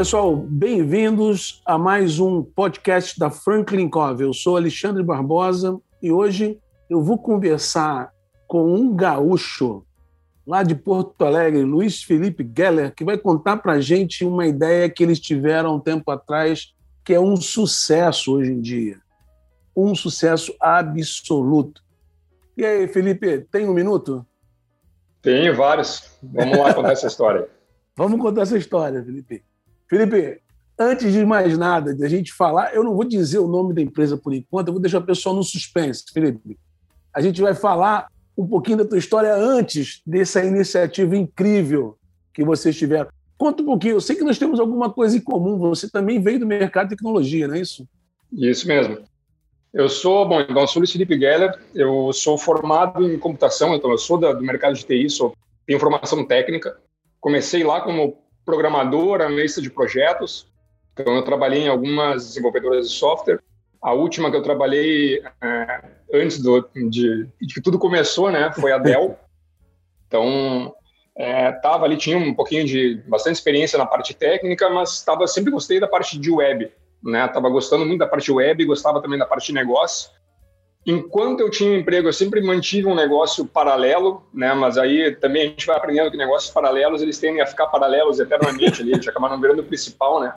Pessoal, bem-vindos a mais um podcast da Franklin Covey. Eu sou Alexandre Barbosa e hoje eu vou conversar com um gaúcho lá de Porto Alegre, Luiz Felipe Geller, que vai contar para a gente uma ideia que eles tiveram um tempo atrás, que é um sucesso hoje em dia. Um sucesso absoluto. E aí, Felipe, tem um minuto? Tenho vários. Vamos lá contar essa história. Vamos contar essa história, Felipe. Felipe, antes de mais nada, de a gente falar, eu não vou dizer o nome da empresa por enquanto, eu vou deixar o pessoal no suspense, Felipe. A gente vai falar um pouquinho da tua história antes dessa iniciativa incrível que vocês tiveram. Conta um pouquinho, eu sei que nós temos alguma coisa em comum, você também veio do mercado de tecnologia, não é isso? Isso mesmo. Eu sou, bom, então eu sou Luiz Felipe Geller, eu sou formado em computação, então eu sou do mercado de TI, sou, tenho formação técnica. Comecei lá como programador, analista de projetos. Então, eu trabalhei em algumas desenvolvedoras de software. A última que eu trabalhei é, antes do, de, de, que tudo começou, né, foi a Dell. Então, é, tava ali, tinha um pouquinho de bastante experiência na parte técnica, mas tava sempre gostei da parte de web, né? Tava gostando muito da parte web, gostava também da parte de negócio enquanto eu tinha emprego, eu sempre mantive um negócio paralelo, né? Mas aí também a gente vai aprendendo que negócios paralelos eles tendem a ficar paralelos eternamente ali, eles acabaram virando o principal, né?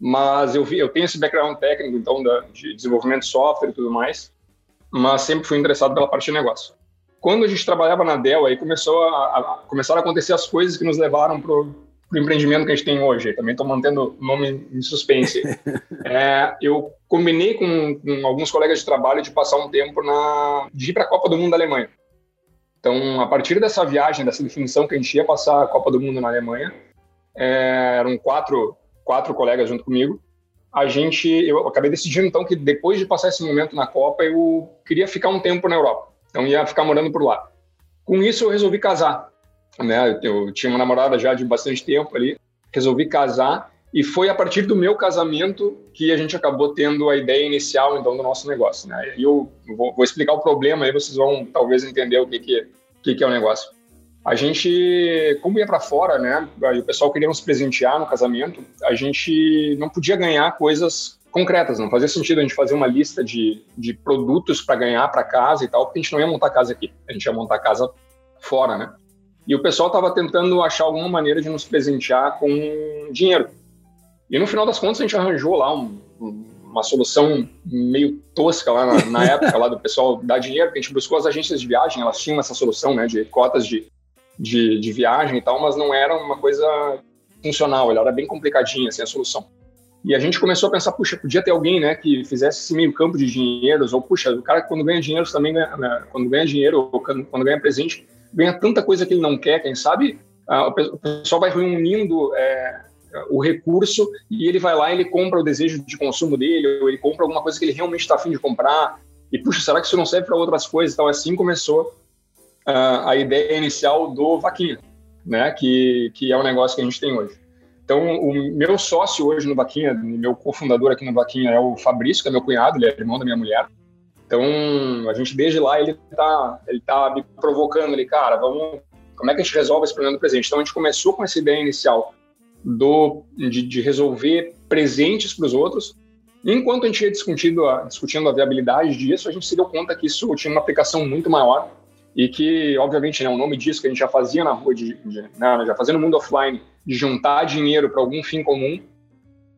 Mas eu vi, eu tenho esse background técnico, então, da, de desenvolvimento de software e tudo mais, mas sempre fui interessado pela parte de negócio. Quando a gente trabalhava na Dell, aí começou a, a começaram a acontecer as coisas que nos levaram pro o empreendimento que a gente tem hoje. Também estou mantendo o nome em suspense. é, eu combinei com, com, alguns colegas de trabalho de passar um tempo na de ir para a Copa do Mundo da Alemanha. Então, a partir dessa viagem, dessa definição que a gente ia passar a Copa do Mundo na Alemanha, é, eram quatro quatro colegas junto comigo. A gente, eu acabei decidindo então que depois de passar esse momento na Copa, eu queria ficar um tempo na Europa. Então, ia ficar morando por lá. Com isso, eu resolvi casar né? Eu tinha uma namorada já de bastante tempo ali, resolvi casar e foi a partir do meu casamento que a gente acabou tendo a ideia inicial então do nosso negócio, né? E eu vou, vou, explicar o problema aí vocês vão talvez entender o que que, que, que é o negócio. A gente, como ia para fora, né? O pessoal queria nos presentear no casamento, a gente não podia ganhar coisas concretas, não fazia sentido a gente fazer uma lista de, de produtos para ganhar para casa e tal, porque a gente não ia montar casa aqui, a gente ia montar casa fora, né? E o pessoal estava tentando achar alguma maneira de nos presentear com dinheiro. E no final das contas a gente arranjou lá um, uma solução meio tosca lá na, na época lá do pessoal dar dinheiro, que a gente buscou as agências de viagem, elas tinham essa solução, né, de cotas de, de, de viagem e tal, mas não era uma coisa funcional, ela era bem complicadinha assim a solução. E a gente começou a pensar, puxa, podia ter alguém, né, que fizesse esse meio campo de dinheiros, ou puxa, o cara quando ganha dinheiro também ganha, né, quando ganha dinheiro ou quando ganha presente, ganha tanta coisa que ele não quer, quem sabe o pessoal vai reunindo é, o recurso e ele vai lá e ele compra o desejo de consumo dele, ou ele compra alguma coisa que ele realmente está afim de comprar, e puxa, será que isso não serve para outras coisas? Então, assim começou uh, a ideia inicial do Vaquinha, né, que, que é o negócio que a gente tem hoje. Então, o meu sócio hoje no Vaquinha, meu cofundador aqui no Vaquinha é o Fabrício, que é meu cunhado, ele é irmão da minha mulher. Então, a gente desde lá ele tá, ele tá me provocando ali, cara, vamos, como é que a gente resolve esse problema do presente? Então, a gente começou com essa ideia inicial do de, de resolver presentes para os outros. Enquanto a gente ia discutindo a, discutindo a viabilidade disso, a gente se deu conta que isso tinha uma aplicação muito maior e que, obviamente, né, o nome disso que a gente já fazia na rua, de, de né, já fazia no mundo offline, de juntar dinheiro para algum fim comum,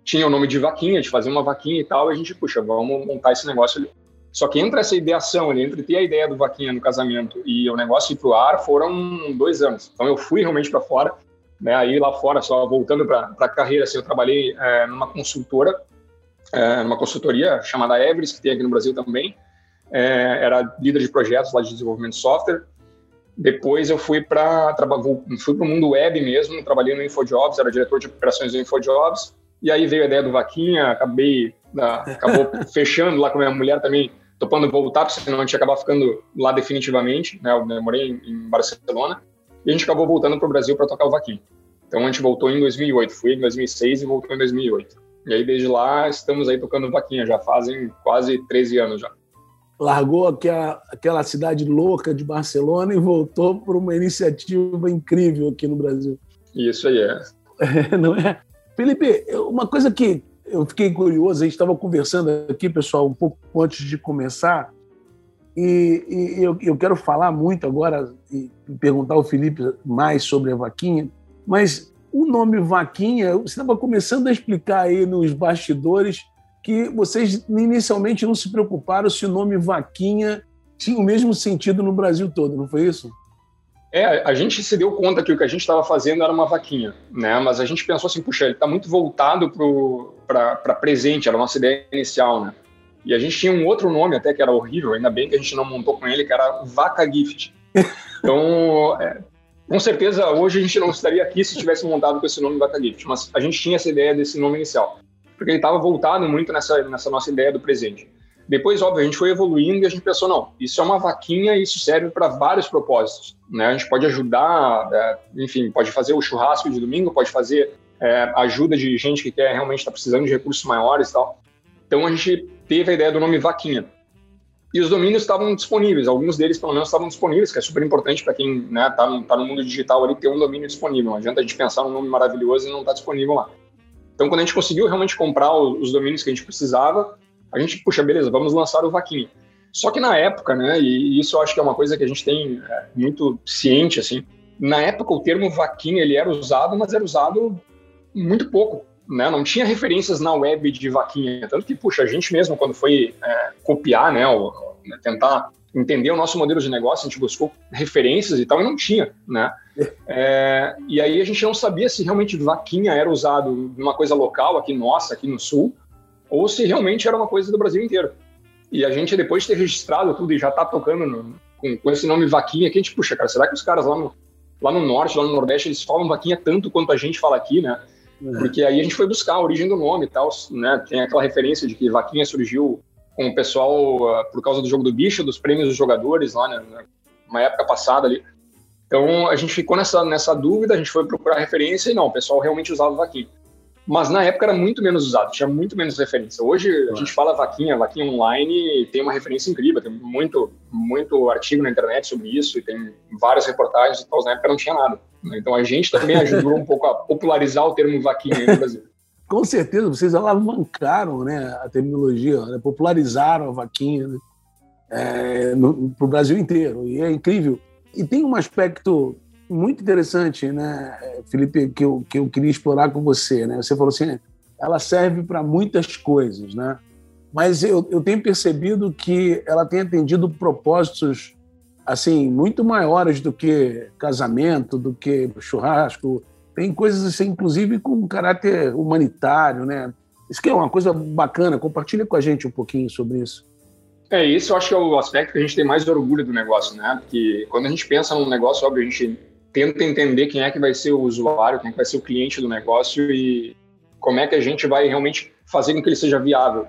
tinha o nome de vaquinha, de fazer uma vaquinha e tal, e a gente, puxa, vamos montar esse negócio ali. Só que entre essa ideação, entre ter a ideia do Vaquinha no casamento e o negócio ir pro ar, foram dois anos. Então eu fui realmente para fora, né? Aí lá fora, só voltando para a carreira, assim, eu trabalhei é, numa consultora, é, numa consultoria chamada Everest, que tem aqui no Brasil também. É, era líder de projetos lá de desenvolvimento de software. Depois eu fui para fui para o mundo web mesmo, trabalhei no InfoJobs, era diretor de operações do InfoJobs. E aí veio a ideia do Vaquinha, acabei acabou fechando lá com a minha mulher também, topando voltar, porque senão a gente ia acabar ficando lá definitivamente. Né? Eu morei em, em Barcelona e a gente acabou voltando para o Brasil para tocar o Vaquinha. Então a gente voltou em 2008, fui em 2006 e voltou em 2008. E aí desde lá estamos aí tocando Vaquinha, já fazem quase 13 anos já largou aquela, aquela cidade louca de Barcelona e voltou para uma iniciativa incrível aqui no Brasil. Isso aí é. é. Não é? Felipe, uma coisa que eu fiquei curioso, a gente estava conversando aqui, pessoal, um pouco antes de começar, e, e eu, eu, quero falar muito agora e perguntar ao Felipe mais sobre a vaquinha, mas o nome vaquinha, você estava começando a explicar aí nos bastidores que vocês inicialmente não se preocuparam se o nome Vaquinha tinha o mesmo sentido no Brasil todo, não foi isso? É, a gente se deu conta que o que a gente estava fazendo era uma vaquinha, né? Mas a gente pensou assim, puxa, ele está muito voltado para presente, era a nossa ideia inicial, né? E a gente tinha um outro nome até que era horrível, ainda bem que a gente não montou com ele, que era Vaca Gift. Então, é, com certeza hoje a gente não estaria aqui se tivesse montado com esse nome Vaca Gift, mas a gente tinha essa ideia desse nome inicial porque ele estava voltado muito nessa, nessa nossa ideia do presente. Depois, óbvio, a gente foi evoluindo e a gente pensou, não, isso é uma vaquinha e isso serve para vários propósitos. Né? A gente pode ajudar, é, enfim, pode fazer o churrasco de domingo, pode fazer é, ajuda de gente que quer realmente estar tá precisando de recursos maiores e tal. Então, a gente teve a ideia do nome vaquinha. E os domínios estavam disponíveis, alguns deles, pelo menos, estavam disponíveis, que é super importante para quem está né, tá no, tá no mundo digital ali ter um domínio disponível. Não adianta a gente pensar num nome maravilhoso e não está disponível lá. Então, quando a gente conseguiu realmente comprar os domínios que a gente precisava, a gente, puxa, beleza, vamos lançar o Vaquinha. Só que na época, né, e isso eu acho que é uma coisa que a gente tem é, muito ciente, assim, na época o termo Vaquinha, ele era usado, mas era usado muito pouco, né, não tinha referências na web de Vaquinha, tanto que, puxa, a gente mesmo, quando foi é, copiar, né, ou, né, tentar entender o nosso modelo de negócio, a gente buscou referências e tal, e não tinha, né? É, e aí a gente não sabia se realmente vaquinha era usado numa coisa local aqui nossa, aqui no sul, ou se realmente era uma coisa do Brasil inteiro. E a gente, depois de ter registrado tudo e já tá tocando no, com, com, esse nome vaquinha, que a gente, puxa, cara, será que os caras lá no, lá no norte, lá no nordeste, eles falam vaquinha tanto quanto a gente fala aqui, né? É. Porque aí a gente foi buscar a origem do nome e tal, né? Tem aquela referência de que vaquinha surgiu com o pessoal uh, por causa do jogo do bicho, dos prêmios dos jogadores lá, né, uma época passada ali. Então a gente ficou nessa, nessa dúvida, a gente foi procurar referência e não, o pessoal realmente usava vaquinha. Mas na época era muito menos usado, tinha muito menos referência. Hoje a gente fala vaquinha, vaquinha online, tem uma referência incrível, tem muito, muito artigo na internet sobre isso e tem várias reportagens e tal. Na época não tinha nada. Então a gente também ajudou um pouco a popularizar o termo vaquinha no Brasil com certeza vocês alavancaram né, a terminologia, né, popularizaram a vaquinha né, é, para o Brasil inteiro. E é incrível. E tem um aspecto muito interessante, né, Felipe, que eu, que eu queria explorar com você. Né? Você falou assim, ela serve para muitas coisas, né? mas eu, eu tenho percebido que ela tem atendido propósitos assim muito maiores do que casamento, do que churrasco, tem coisas assim, inclusive com caráter humanitário, né? Isso que é uma coisa bacana. Compartilha com a gente um pouquinho sobre isso. É, isso eu acho que é o aspecto que a gente tem mais orgulho do negócio, né? Porque quando a gente pensa num negócio, óbvio, a gente tenta entender quem é que vai ser o usuário, quem é que vai ser o cliente do negócio e como é que a gente vai realmente fazer com que ele seja viável.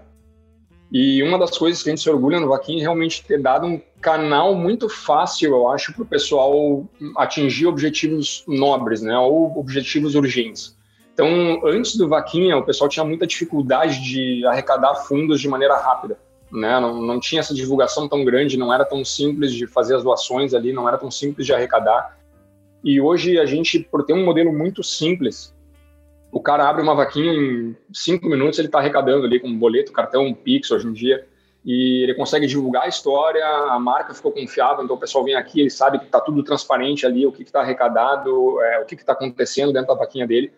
E uma das coisas que a gente se orgulha no Vaquinha é realmente ter dado um canal muito fácil, eu acho, para o pessoal atingir objetivos nobres, né, ou objetivos urgentes. Então, antes do Vaquinha, o pessoal tinha muita dificuldade de arrecadar fundos de maneira rápida. Né? Não, não tinha essa divulgação tão grande, não era tão simples de fazer as doações ali, não era tão simples de arrecadar. E hoje a gente, por ter um modelo muito simples, o cara abre uma vaquinha em cinco minutos, ele está arrecadando ali com boleto, cartão, um Pix hoje em dia, e ele consegue divulgar a história, a marca ficou confiável, então o pessoal vem aqui, ele sabe que está tudo transparente ali, o que está arrecadado, é, o que está acontecendo dentro da vaquinha dele.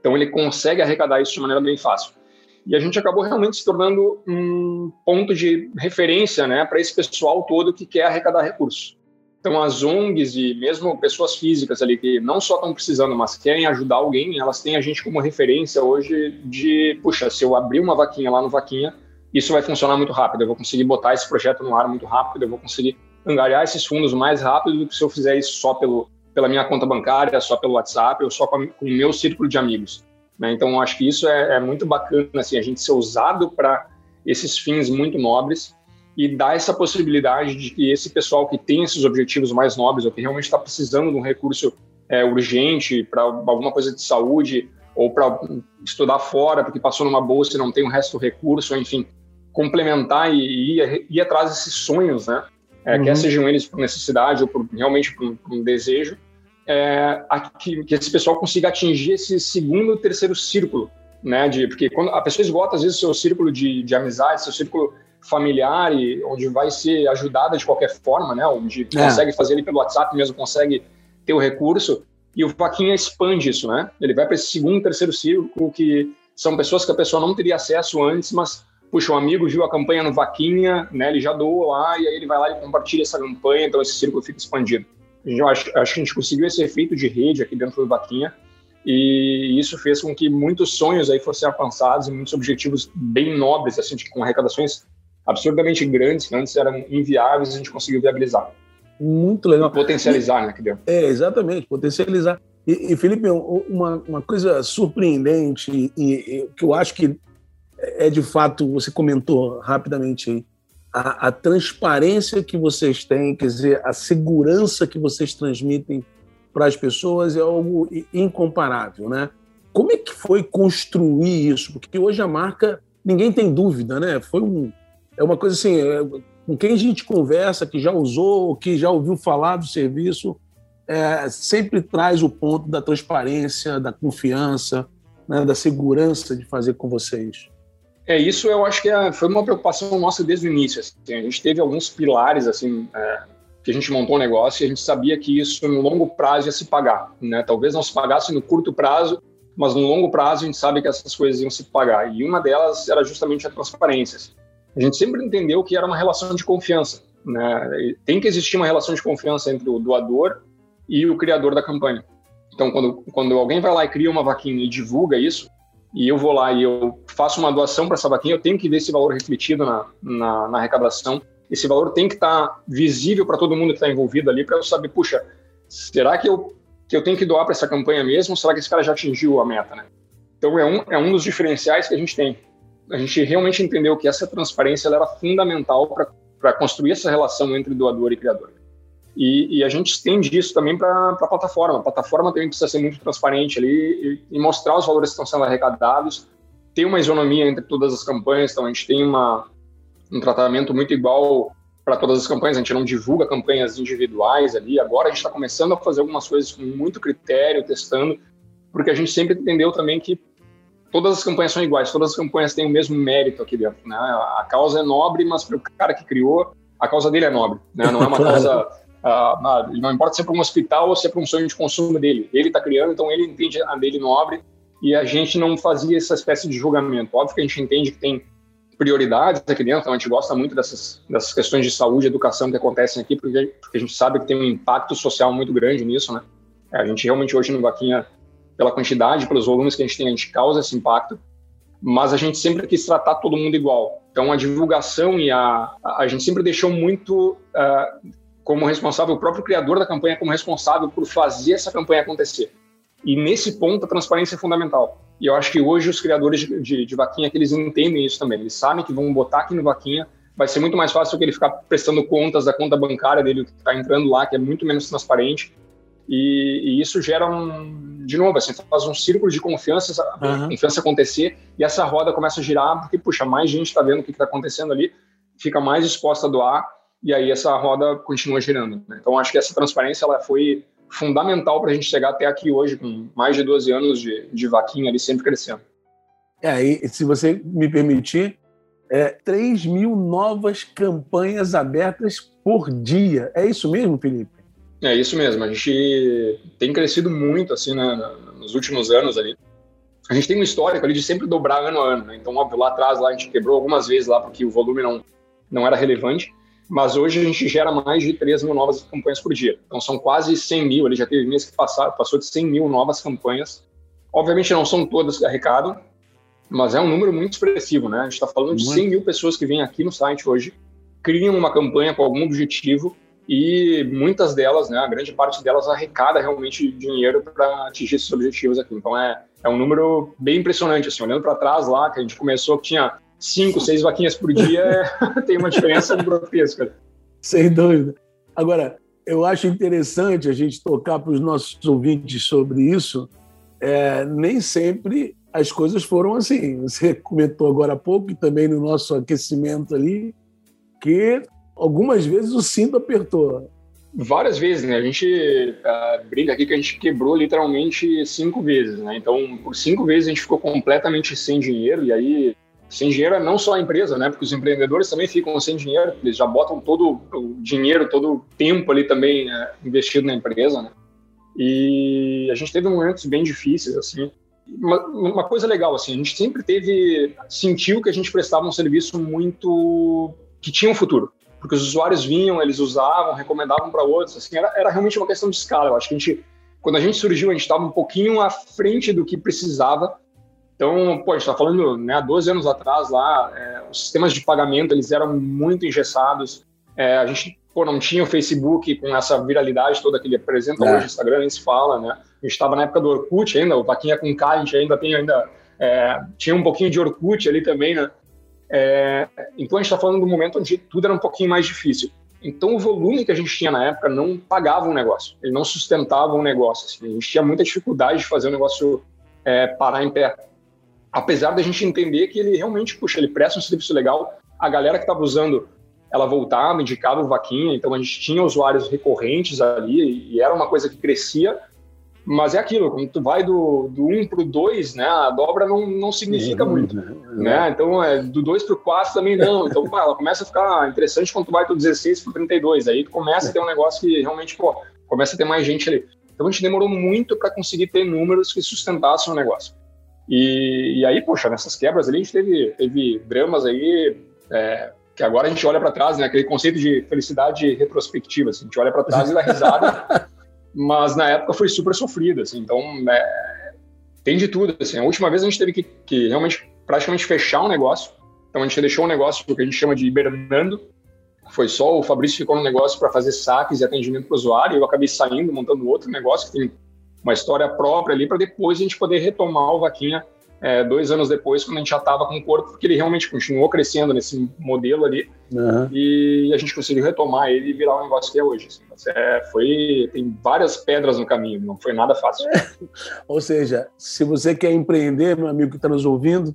Então ele consegue arrecadar isso de maneira bem fácil. E a gente acabou realmente se tornando um ponto de referência né, para esse pessoal todo que quer arrecadar recursos. Então, as ONGs e mesmo pessoas físicas ali que não só estão precisando, mas querem ajudar alguém, elas têm a gente como referência hoje de, puxa, se eu abrir uma vaquinha lá no Vaquinha, isso vai funcionar muito rápido, eu vou conseguir botar esse projeto no ar muito rápido, eu vou conseguir angariar esses fundos mais rápido do que se eu fizer isso só pelo, pela minha conta bancária, só pelo WhatsApp ou só com, o meu círculo de amigos. Né? Então, acho que isso é, é, muito bacana, assim, a gente ser usado para esses fins muito nobres e dar essa possibilidade de que esse pessoal que tem esses objetivos mais nobres ou que realmente está precisando de um recurso é, urgente para alguma coisa de saúde ou para estudar fora porque passou numa bolsa e não tem o resto do recurso, enfim, complementar e ir, ir atrás desses sonhos, né? É, uhum. Quer sejam eles por necessidade ou por, realmente por, por um desejo, é, que, que, esse pessoal consiga atingir esse segundo e terceiro círculo, né? De, porque quando a pessoa esgota, às vezes, seu círculo de, de amizade, seu círculo familiar, e, onde vai ser ajudada de qualquer forma, né? Onde é. consegue fazer ele pelo WhatsApp mesmo, consegue ter o recurso, e o Vaquinha expande isso, né? Ele vai para esse segundo, terceiro círculo, que são pessoas que a pessoa não teria acesso antes, mas puxa, um amigo viu a campanha no Vaquinha, né, ele já doou lá, e aí ele vai lá e compartilha essa campanha, então esse círculo fica expandido. Eu acho, acho que a gente conseguiu esse efeito de rede aqui dentro do Vaquinha, e isso fez com que muitos sonhos aí fossem alcançados e muitos objetivos bem nobres, assim, com arrecadações absurdamente grandes, que antes eram inviáveis, a gente conseguiu viabilizar. Muito legal. E potencializar, e, né, que deu. É, exatamente, potencializar. E, e Felipe, uma, uma coisa surpreendente e, que eu acho que é de fato, você comentou rapidamente aí, a, a, transparência que vocês têm, quer dizer, a segurança que vocês transmitem para as pessoas é algo incomparável, né? Como é que foi construir isso? Porque hoje a marca, ninguém tem dúvida, né? Foi um, é uma coisa assim, é, com quem a gente conversa, que já usou, que já ouviu falar do serviço, é, sempre traz o ponto da transparência, da confiança, né, da segurança de fazer com vocês. É, isso eu acho que é, foi uma preocupação nossa desde o início. Assim. A gente teve alguns pilares, assim, é, que a gente montou um negócio e a gente sabia que isso no longo prazo ia se pagar. Né? Talvez não se pagasse no curto prazo, mas no longo prazo a gente sabe que essas coisas iam se pagar. E uma delas era justamente a transparência. A gente sempre entendeu que era uma relação de confiança. Né? Tem que existir uma relação de confiança entre o doador e o criador da campanha. Então, quando, quando alguém vai lá e cria uma vaquinha e divulga isso, e eu vou lá e eu faço uma doação para essa vaquinha, eu tenho que ver esse valor refletido na, na, na arrecadação. Esse valor tem que estar tá visível para todo mundo que está envolvido ali, para eu saber, puxa, será que eu, que eu tenho que doar para essa campanha mesmo? Será que esse cara já atingiu a meta, né? Então é um, é um dos diferenciais que a gente tem. A gente realmente entendeu que essa transparência era fundamental para construir essa relação entre doador e criador. E, e, a gente estende isso também para a plataforma. A plataforma também precisa ser muito transparente ali e, e, mostrar os valores que estão sendo arrecadados. Tem uma isonomia entre todas as campanhas, então a gente tem uma, um tratamento muito igual para todas as campanhas. A gente não divulga campanhas individuais ali. Agora a gente está começando a fazer algumas coisas com muito critério, testando, porque a gente sempre entendeu também que todas as campanhas são iguais, todas as campanhas têm o mesmo mérito aqui dentro. Né? A causa é nobre, mas para o cara que criou, a causa dele é nobre. Né? Não é uma causa Uh, não importa se é para um hospital ou se é para um sonho de consumo dele. Ele está criando, então ele entende a dele nobre e a gente não fazia essa espécie de julgamento. Óbvio que a gente entende que tem prioridades aqui dentro, então a gente gosta muito dessas, dessas questões de saúde e educação que acontecem aqui, porque, porque a gente sabe que tem um impacto social muito grande nisso, né? A gente realmente hoje no Vaquinha, pela quantidade, pelos volumes que a gente tem, a gente causa esse impacto, mas a gente sempre quis tratar todo mundo igual. Então a divulgação e a, a, gente sempre deixou muito uh, como responsável, o próprio criador da campanha como responsável por fazer essa campanha acontecer. E nesse ponto a transparência é fundamental. E eu acho que hoje os criadores de, de, de vaquinha que eles entendem isso também. Eles sabem que vão botar aqui no vaquinha vai ser muito mais fácil que ele ficar prestando contas da conta bancária dele que está entrando lá, que é muito menos transparente. E, e, isso gera um, de novo, assim, faz um círculo de confiança, uhum. confiança acontecer e essa roda começa a girar porque puxa, mais gente está vendo o que está acontecendo ali, fica mais disposta a doar e aí essa roda continua girando. Né? Então, acho que essa transparência ela foi fundamental para a gente chegar até aqui hoje, com mais de 12 anos de, de vaquinha ali, sempre crescendo. É, e se você me permitir, é, 3 mil novas campanhas abertas por dia. É isso mesmo, Felipe? É isso mesmo. A gente tem crescido muito assim né, nos últimos anos ali. A gente tem um histórico ali de sempre dobrar ano a ano. Né? Então, óbvio, lá atrás lá a gente quebrou algumas vezes lá porque o volume não, não era relevante mas hoje a gente gera mais de 3 mil novas campanhas por dia. Então são quase 100 mil, ele já teve meses que passaram, passou de 100 mil novas campanhas. Obviamente não são todas que arrecadam, mas é um número muito expressivo, né? A gente está falando de 100 mil pessoas que vêm aqui no site hoje, criam uma campanha com algum objetivo e muitas delas, né, a grande parte delas arrecada realmente dinheiro para atingir esses objetivos aqui. Então é, é um número bem impressionante, assim, olhando para trás lá, que a gente começou que tinha cinco, seis vaquinhas por dia, tem uma diferença grotesca. Sem dúvida. Agora, eu acho interessante a gente tocar para os nossos ouvintes sobre isso. É, nem sempre as coisas foram assim. Você comentou agora há pouco, e também no nosso aquecimento ali, que algumas vezes o cinto apertou. Várias vezes, né? A gente uh, brinca aqui que a gente quebrou literalmente cinco vezes, né? Então, por cinco vezes a gente ficou completamente sem dinheiro, e aí, sem dinheiro é não só a empresa, né? Porque os empreendedores também ficam sem dinheiro, eles já botam todo o dinheiro, todo o tempo ali também uh, investido na empresa, né? E a gente teve momentos bem difíceis, assim. Uma, uma, coisa legal, assim, a gente sempre teve, sentiu que a gente prestava um serviço muito, que tinha um futuro porque os usuários vinham, eles usavam, recomendavam para outros, assim, era, era realmente uma questão de escala. Eu acho que a gente, quando a gente surgiu, a gente estava um pouquinho à frente do que precisava. Então, pô, a gente está falando, né, há 12 anos atrás lá, é, os sistemas de pagamento, eles eram muito engessados. É, a gente, pô, não tinha o Facebook com essa viralidade toda que ele apresenta é. hoje, Instagram nem se fala, né? A gente estava na época do Orkut ainda, o Paquinha com K, a gente ainda tem ainda... É, tinha um pouquinho de Orkut ali também, né? É, então a gente está falando do momento onde tudo era um pouquinho mais difícil. Então o volume que a gente tinha na época não pagava um negócio, ele não sustentava um negócio. Assim, a gente tinha muita dificuldade de fazer o negócio é, parar em pé. Apesar da gente entender que ele realmente, puxa, ele presta um serviço legal, a galera que estava usando, ela voltava, indicava o vaquinha, então a gente tinha usuários recorrentes ali e era uma coisa que crescia, mas é aquilo, quando tu vai do, do 1 para o 2, né, a dobra não, não significa é, muito. Né? né? Então, é, do 2 para o 4 também não. Então, pô, ela começa a ficar interessante quando tu vai do 16 para o 32. Aí tu começa a ter um negócio que realmente, pô, começa a ter mais gente ali. Então, a gente demorou muito para conseguir ter números que sustentassem o negócio. E, e, aí, poxa, nessas quebras ali, a gente teve, teve dramas aí, é, que agora a gente olha para trás, né, aquele conceito de felicidade retrospectiva. Assim, a gente olha para trás e dá risada. mas na época foi super sofrida, assim, então é, tem de tudo, assim, a última vez a gente teve que, que, realmente praticamente fechar um negócio, então a gente deixou um negócio que a gente chama de hibernando, foi só o Fabrício ficou no negócio para fazer saques e atendimento para o usuário, e eu acabei saindo, montando outro negócio que tem uma história própria ali, para depois a gente poder retomar o Vaquinha é, dois anos depois, quando a gente já estava com o corpo, porque ele realmente continuou crescendo nesse modelo ali, uhum. e a gente conseguiu retomar ele e virar o negócio que é hoje. Assim. É, foi, tem várias pedras no caminho, não foi nada fácil. Ou seja, se você quer empreender, meu amigo que está nos ouvindo,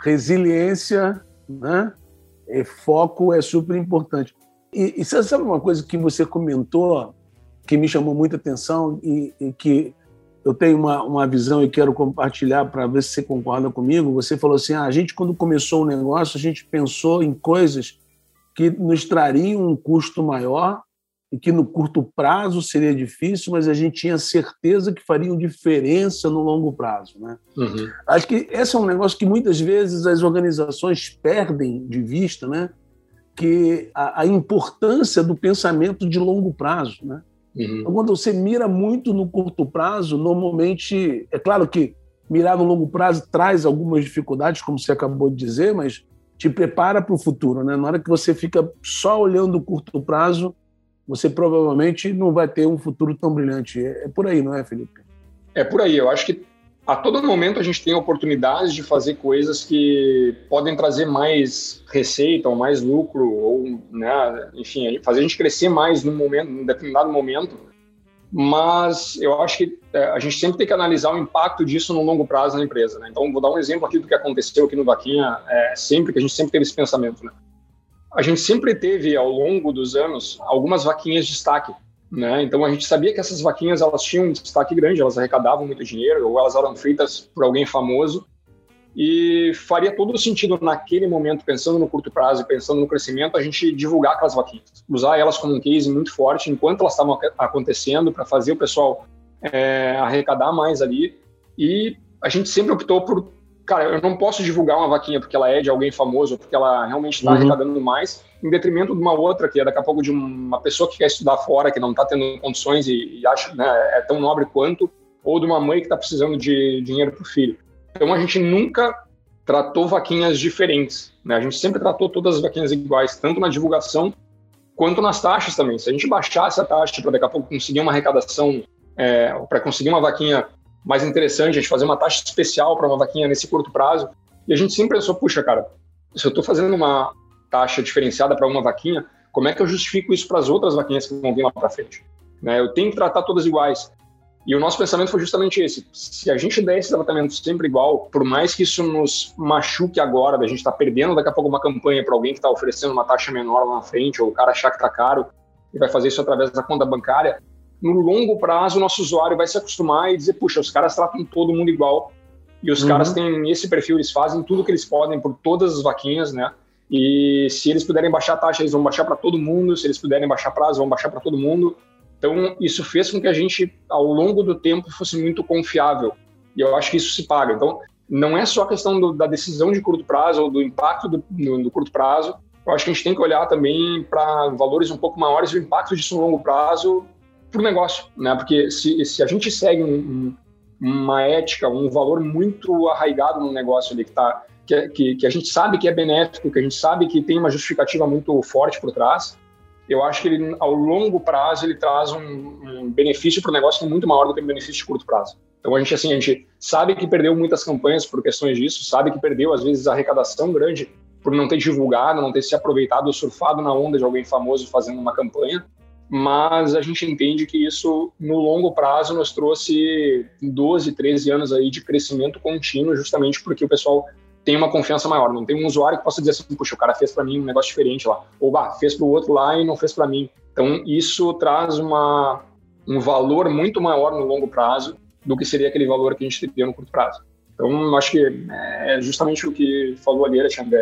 resiliência, né? E foco é super importante. E, e você sabe uma coisa que você comentou que me chamou muita atenção e, e que eu tenho uma, uma visão e quero compartilhar para ver se você concorda comigo. Você falou assim: ah, a gente, quando começou o negócio, a gente pensou em coisas que nos trariam um custo maior e que no curto prazo seria difícil, mas a gente tinha certeza que fariam diferença no longo prazo. Né? Uhum. Acho que esse é um negócio que muitas vezes as organizações perdem de vista, né? que a, a importância do pensamento de longo prazo. Né? Uhum. Então, quando você mira muito no curto prazo, normalmente, é claro que mirar no longo prazo traz algumas dificuldades, como você acabou de dizer, mas te prepara para o futuro. Né? Na hora que você fica só olhando o curto prazo, você provavelmente não vai ter um futuro tão brilhante. É, é por aí, não é, Felipe? É por aí. Eu acho que a todo momento a gente tem oportunidades de fazer coisas que podem trazer mais receita ou mais lucro ou, né, enfim, fazer a gente crescer mais num momento, num determinado momento. Mas eu acho que é, a gente sempre tem que analisar o impacto disso no longo prazo na empresa. Né? Então, vou dar um exemplo aqui do que aconteceu aqui no Vaquinha, é, sempre que a gente sempre teve esse pensamento. Né? A gente sempre teve ao longo dos anos algumas vaquinhas de destaque né? Então a gente sabia que essas vaquinhas elas tinham um destaque grande, elas arrecadavam muito dinheiro, ou elas eram feitas por alguém famoso, e faria todo sentido naquele momento, pensando no curto prazo e pensando no crescimento, a gente divulgar aquelas vaquinhas, usar elas como um case muito forte enquanto elas estavam acontecendo, para fazer o pessoal é, arrecadar mais ali. E a gente sempre optou por cara, eu não posso divulgar uma vaquinha porque ela é de alguém famoso, porque ela realmente está uhum. arrecadando mais, em detrimento de uma outra, que é daqui a pouco de uma pessoa que quer estudar fora, que não está tendo condições e, e acha né, é tão nobre quanto, ou de uma mãe que está precisando de dinheiro para o filho. Então a gente nunca tratou vaquinhas diferentes, né? A gente sempre tratou todas as vaquinhas iguais, tanto na divulgação quanto nas taxas também. Se a gente baixar essa taxa para daqui a pouco conseguir uma arrecadação, é, para conseguir uma vaquinha mais interessante, a gente fazer uma taxa especial para uma vaquinha nesse curto prazo, e a gente sempre pensou, puxa, cara, se eu estou fazendo uma taxa diferenciada para uma vaquinha, como é que eu justifico isso para as outras vaquinhas que vão vir lá para frente? Né? Eu tenho que tratar todas iguais. E o nosso pensamento foi justamente esse. Se a gente der esse tratamento sempre igual, por mais que isso nos machuque agora, da gente estar tá perdendo daqui a pouco uma campanha para alguém que está oferecendo uma taxa menor lá na frente, ou o cara achar que está caro e vai fazer isso através da conta bancária, no longo prazo o nosso usuário vai se acostumar e dizer, puxa, os caras tratam todo mundo igual, e os uhum. caras têm esse perfil, eles fazem tudo que eles podem por todas as vaquinhas, né? E se eles puderem baixar a taxa, eles vão baixar para todo mundo. Se eles puderem baixar prazo, vão baixar para todo mundo. Então, isso fez com que a gente, ao longo do tempo, fosse muito confiável. E eu acho que isso se paga. Então, não é só a questão do, da decisão de curto prazo ou do impacto do, do, do, curto prazo. Eu acho que a gente tem que olhar também para valores um pouco maiores e o impacto disso no longo prazo para o negócio. Né? Porque se, se a gente segue um, um, uma ética, um valor muito arraigado no negócio ali que está que, que, que, a gente sabe que é benéfico, que a gente sabe que tem uma justificativa muito forte por trás, eu acho que ele, ao longo prazo, ele traz um, um benefício para o negócio que é muito maior do que o benefício de curto prazo. Então, a gente, assim, a gente sabe que perdeu muitas campanhas por questões disso, sabe que perdeu, às vezes, arrecadação grande por não ter divulgado, não ter se aproveitado ou surfado na onda de alguém famoso fazendo uma campanha, mas a gente entende que isso, no longo prazo, nos trouxe 12, 13 anos aí de crescimento contínuo, justamente porque o pessoal tem uma confiança maior. Não tem um usuário que possa dizer assim, puxa, o cara fez para mim um negócio diferente lá, ou bah, fez para o outro lá e não fez para mim. Então isso traz uma, um valor muito maior no longo prazo do que seria aquele valor que a gente teria no curto prazo. Então acho que é justamente o que falou ali, Alexandre.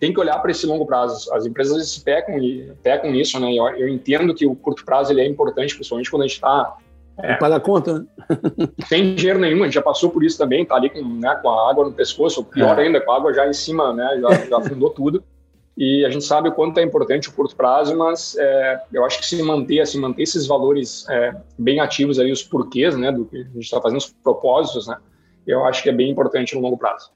Tem que olhar para esse longo prazo. As empresas se pecam, pecam nisso, né? Eu, eu entendo que o curto prazo ele é importante, principalmente quando a gente está é. Para dar conta, né? Sem dinheiro nenhum, a gente já passou por isso também, tá ali com, né, com a água no pescoço, pior é. ainda, com a água já em cima, né, já, já afundou tudo. E a gente sabe o quanto é importante o curto prazo, mas é, eu acho que se manter, assim, manter esses valores é, bem ativos aí, os porquês, né, do que a gente está fazendo, os propósitos, né, eu acho que é bem importante no longo prazo.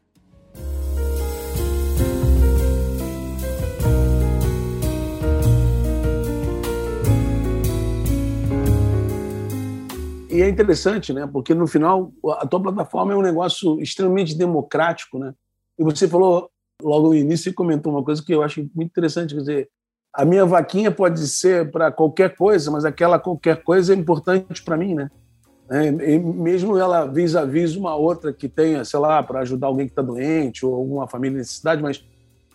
E é interessante, né? Porque no final a tua plataforma é um negócio extremamente democrático, né? E você falou logo no início e comentou uma coisa que eu acho muito interessante, quer dizer, a minha vaquinha pode ser para qualquer coisa, mas aquela qualquer coisa é importante para mim, né? É, mesmo ela vis-a-vis uma outra que tenha, sei lá, para ajudar alguém que está doente ou alguma família em necessidade, mas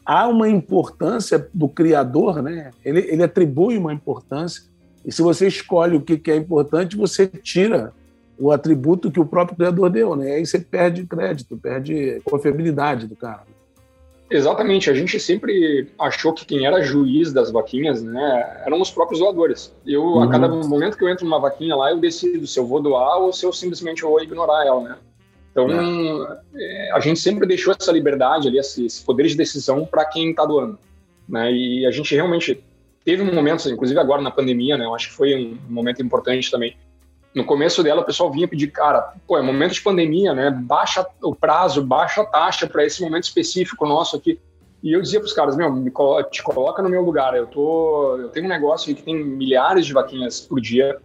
há uma importância do criador, né? Ele, ele atribui uma importância e se você escolhe o que é importante, você tira o atributo que o próprio criador deu, né? Aí você perde crédito, perde confiabilidade do cara. Exatamente, a gente sempre achou que quem era juiz das vaquinhas, né, eram os próprios doadores. Eu, uhum. a cada momento que eu entro numa vaquinha lá, eu decido se eu vou doar ou se eu simplesmente vou ignorar ela, né? Então, é. a gente sempre deixou essa liberdade ali, esse, esse poder de decisão para quem está doando, né? E a gente realmente teve um momento, inclusive agora na pandemia, né? Eu acho que foi um momento importante também. No começo dela, o pessoal vinha pedir, cara, pô, é momento de pandemia, né? Baixa o prazo, baixa a taxa para esse momento específico nosso aqui. E eu dizia para os caras, meu, me te coloca no meu lugar. Eu tô, eu tenho um negócio que tem milhares de vaquinhas por dia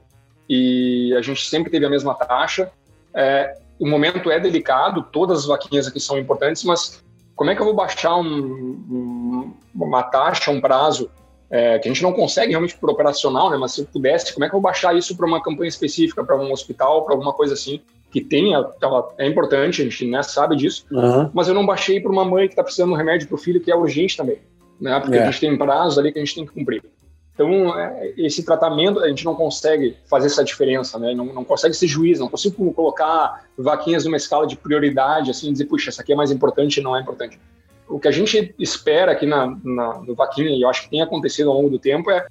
e a gente sempre teve a mesma taxa. É, o momento é delicado, todas as vaquinhas aqui são importantes, mas como é que eu vou baixar um, um, uma taxa, um prazo é, que a gente não consegue realmente por operacional, né? Mas se eu pudesse, como é que eu vou baixar isso para uma campanha específica, para um hospital, para alguma coisa assim, que tenha, ela é importante, a gente né, sabe disso, uhum. mas eu não baixei para uma mãe que está precisando de um remédio para o filho que é urgente também, né? Porque é. a gente tem prazos ali que a gente tem que cumprir. Então, é, esse tratamento, a gente não consegue fazer essa diferença, né? Não, não consegue ser juiz, não consigo colocar vaquinhas numa escala de prioridade, assim, dizer, puxa, essa aqui é mais importante e não é importante o que a gente espera aqui na, na, no Vaquinha, e eu acho que tem acontecido ao longo do tempo, é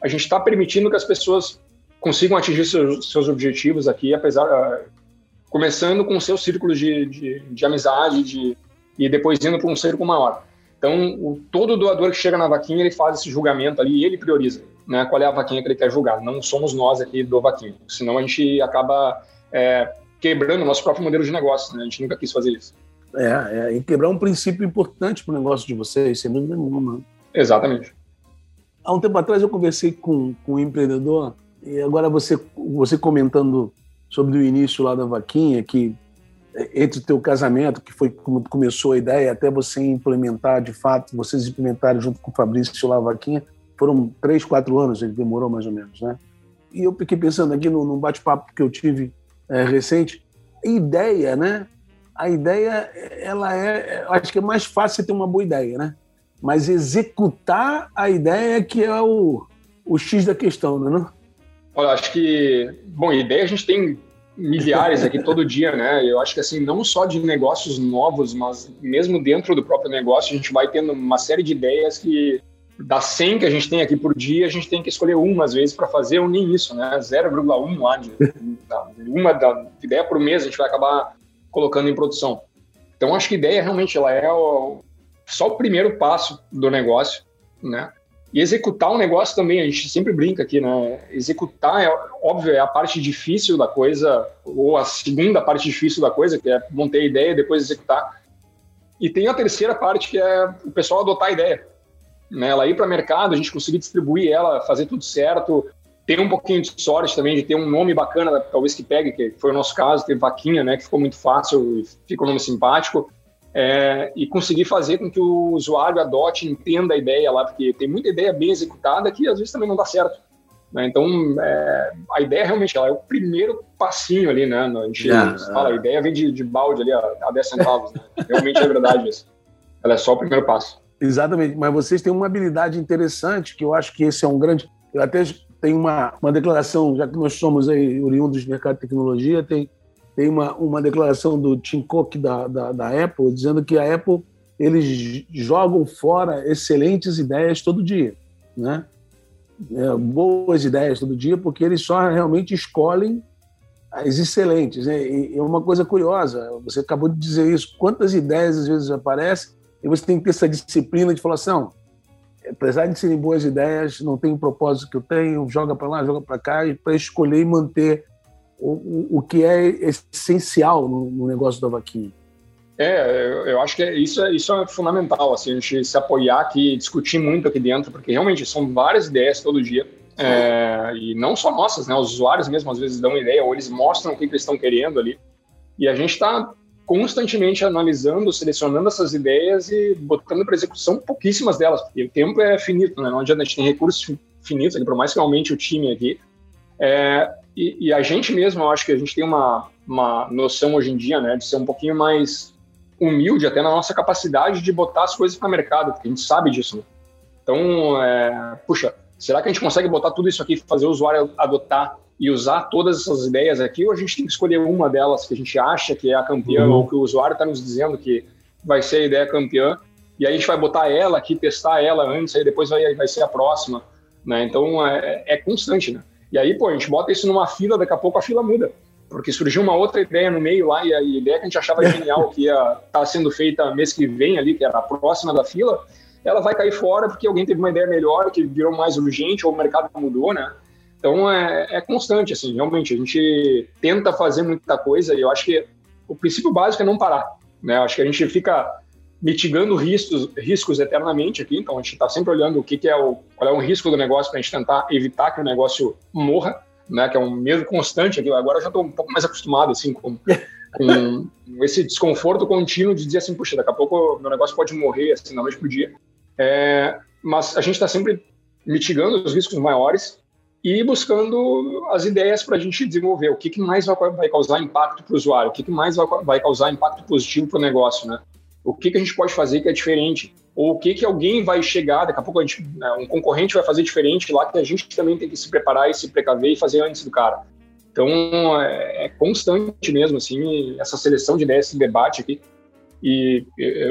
a gente está permitindo que as pessoas consigam atingir seus, seus objetivos aqui, apesar uh, começando com seus círculos de, de, de amizade de, e depois indo para um círculo maior. Então, o, todo doador que chega na vaquinha, ele faz esse julgamento ali e ele prioriza né, qual é a vaquinha que ele quer julgar. Não somos nós aqui do vaquinha, senão a gente acaba é, quebrando o nosso próprio modelo de negócio. Né? A gente nunca quis fazer isso. É, é, e quebrar um princípio importante para o negócio de vocês, sem dúvida nenhuma. Exatamente. há um tempo atrás eu conversei com, com um empreendedor e agora você, você comentando sobre o início lá da vaquinha, que é, entre o teu casamento, que foi como começou a ideia, até você implementar de fato, vocês implementaram junto com o Fabrício lá a vaquinha, foram três, quatro anos, ele demorou mais ou menos, né? E eu fiquei pensando aqui num bate-papo que eu tive é, recente, a ideia, né? A ideia, ela é, acho que é mais fácil ter uma boa ideia, né? Mas executar a ideia que é o, o X da questão, não é? Não? Olha, acho que, bom, ideia a gente tem milhares aqui todo dia, né? Eu acho que assim, não só de negócios novos, mas mesmo dentro do próprio negócio, a gente vai tendo uma série de ideias que das 100 que a gente tem aqui por dia, a gente tem que escolher uma às vezes para fazer ou nem isso, né? 0,1 lá de uma da ideia por mês a gente vai acabar colocando em produção. Então acho que ideia realmente ela é o, só o primeiro passo do negócio, né? E executar um negócio também, a gente sempre brinca aqui, né? Executar, é óbvio, é a parte difícil da coisa, ou a segunda parte difícil da coisa, que é montar a ideia e depois executar. E tem a terceira parte, que é o pessoal adotar a ideia. Né? Ela ir para o mercado, a gente conseguir distribuir ela, fazer tudo certo, ter um pouquinho de sorte também, de ter um nome bacana, talvez que pegue, que foi o nosso caso, teve Vaquinha, né? Que ficou muito fácil, e ficou um nome simpático é, e conseguir fazer com que o usuário adote, entenda a ideia lá, porque tem muita ideia bem executada que às vezes também não dá certo. Né? Então, é, a ideia realmente ela é o primeiro passinho ali, né? A gente yeah, fala, a ideia vem de, de balde ali a, a 10 centavos. Né? Realmente é verdade isso. Ela é só o primeiro passo. Exatamente, mas vocês têm uma habilidade interessante que eu acho que esse é um grande. Eu até tenho uma, uma declaração, já que nós somos aí oriundos do mercado de tecnologia, tem tem uma, uma declaração do Tim Cook da, da, da Apple dizendo que a Apple eles jogam fora excelentes ideias todo dia, né? É, boas ideias todo dia, porque eles só realmente escolhem as excelentes. Né? E é uma coisa curiosa, você acabou de dizer isso, quantas ideias às vezes aparecem e você tem que ter essa disciplina de falar assim, apesar de serem boas ideias, não tem o propósito que eu tenho, joga para lá, joga para cá, para escolher e manter o, o que é essencial no, no negócio da vaquinha. É, eu acho que isso é, isso é fundamental, assim, a gente se apoiar aqui, discutir muito aqui dentro, porque realmente são várias ideias todo dia, é, e não só nossas, né, os usuários mesmo às vezes dão ideia, ou eles mostram o que, eles estão querendo ali, e a gente está constantemente analisando, selecionando essas ideias e botando para execução pouquíssimas delas, porque o tempo é finito, né, não adianta, a gente tem recursos finitos por mais que aumente o time aqui, é, e, e, a gente mesmo, eu acho que a gente tem uma, uma noção hoje em dia, né, de ser um pouquinho mais humilde até na nossa capacidade de botar as coisas para o mercado, porque a gente sabe disso. Né? Então, é, puxa, será que a gente consegue botar tudo isso aqui, fazer o usuário adotar e usar todas essas ideias aqui, ou a gente tem que escolher uma delas que a gente acha que é a campeã, uhum. ou que o usuário está nos dizendo que vai ser a ideia campeã, e aí a gente vai botar ela aqui, testar ela antes, aí depois vai, vai ser a próxima. Né? Então, é, é constante, né? E aí, pô, a gente bota isso numa fila, daqui a pouco a fila muda. Porque surgiu uma outra ideia no meio lá, e a ideia que a gente achava genial, que ia estar tá sendo feita mês que vem ali, que era a próxima da fila, ela vai cair fora porque alguém teve uma ideia melhor, que virou mais urgente, ou o mercado mudou, né? Então é, é constante, assim, realmente. A gente tenta fazer muita coisa e eu acho que o princípio básico é não parar. Né? Eu acho que a gente fica mitigando riscos, riscos eternamente aqui. Então, a gente está sempre olhando o que, que é o, qual é o risco do negócio para a gente tentar evitar que o negócio morra, né? Que é um medo constante aqui. Agora eu já estou um pouco mais acostumado assim com, com esse desconforto contínuo de dizer assim, puxa, daqui a pouco meu negócio pode morrer assim da noite para o dia. É, mas a gente está sempre mitigando os riscos maiores e buscando as ideias para a gente desenvolver o que, que mais vai, causar impacto para o usuário, o que, que mais vai, causar impacto positivo para o negócio, né? o que, que a gente pode fazer que é diferente, ou o que, que alguém vai chegar, daqui a pouco a gente, né, um concorrente vai fazer diferente lá, que a gente também tem que se preparar e se precaver e fazer antes do cara. Então, é, é constante mesmo, assim, essa seleção de ideias, esse debate aqui. E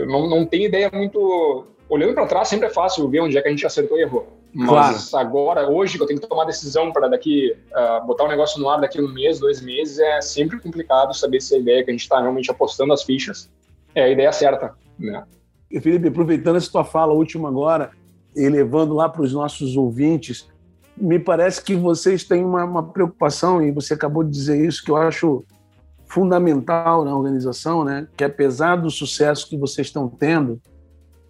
não, não tenho ideia muito. Olhando para trás, sempre é fácil ver onde é que a gente acertou e errou. Mas claro. agora, hoje, que eu tenho que tomar decisão para daqui, uh, botar o um negócio no ar daqui um mês, dois meses, é sempre complicado saber se a ideia que a gente está realmente apostando as fichas é a ideia certa. Né? Felipe, aproveitando essa tua fala última agora, e levando lá para os nossos ouvintes, me parece que vocês têm uma, uma, preocupação, e você acabou de dizer isso, que eu acho fundamental na organização, né? que apesar do sucesso que vocês estão tendo,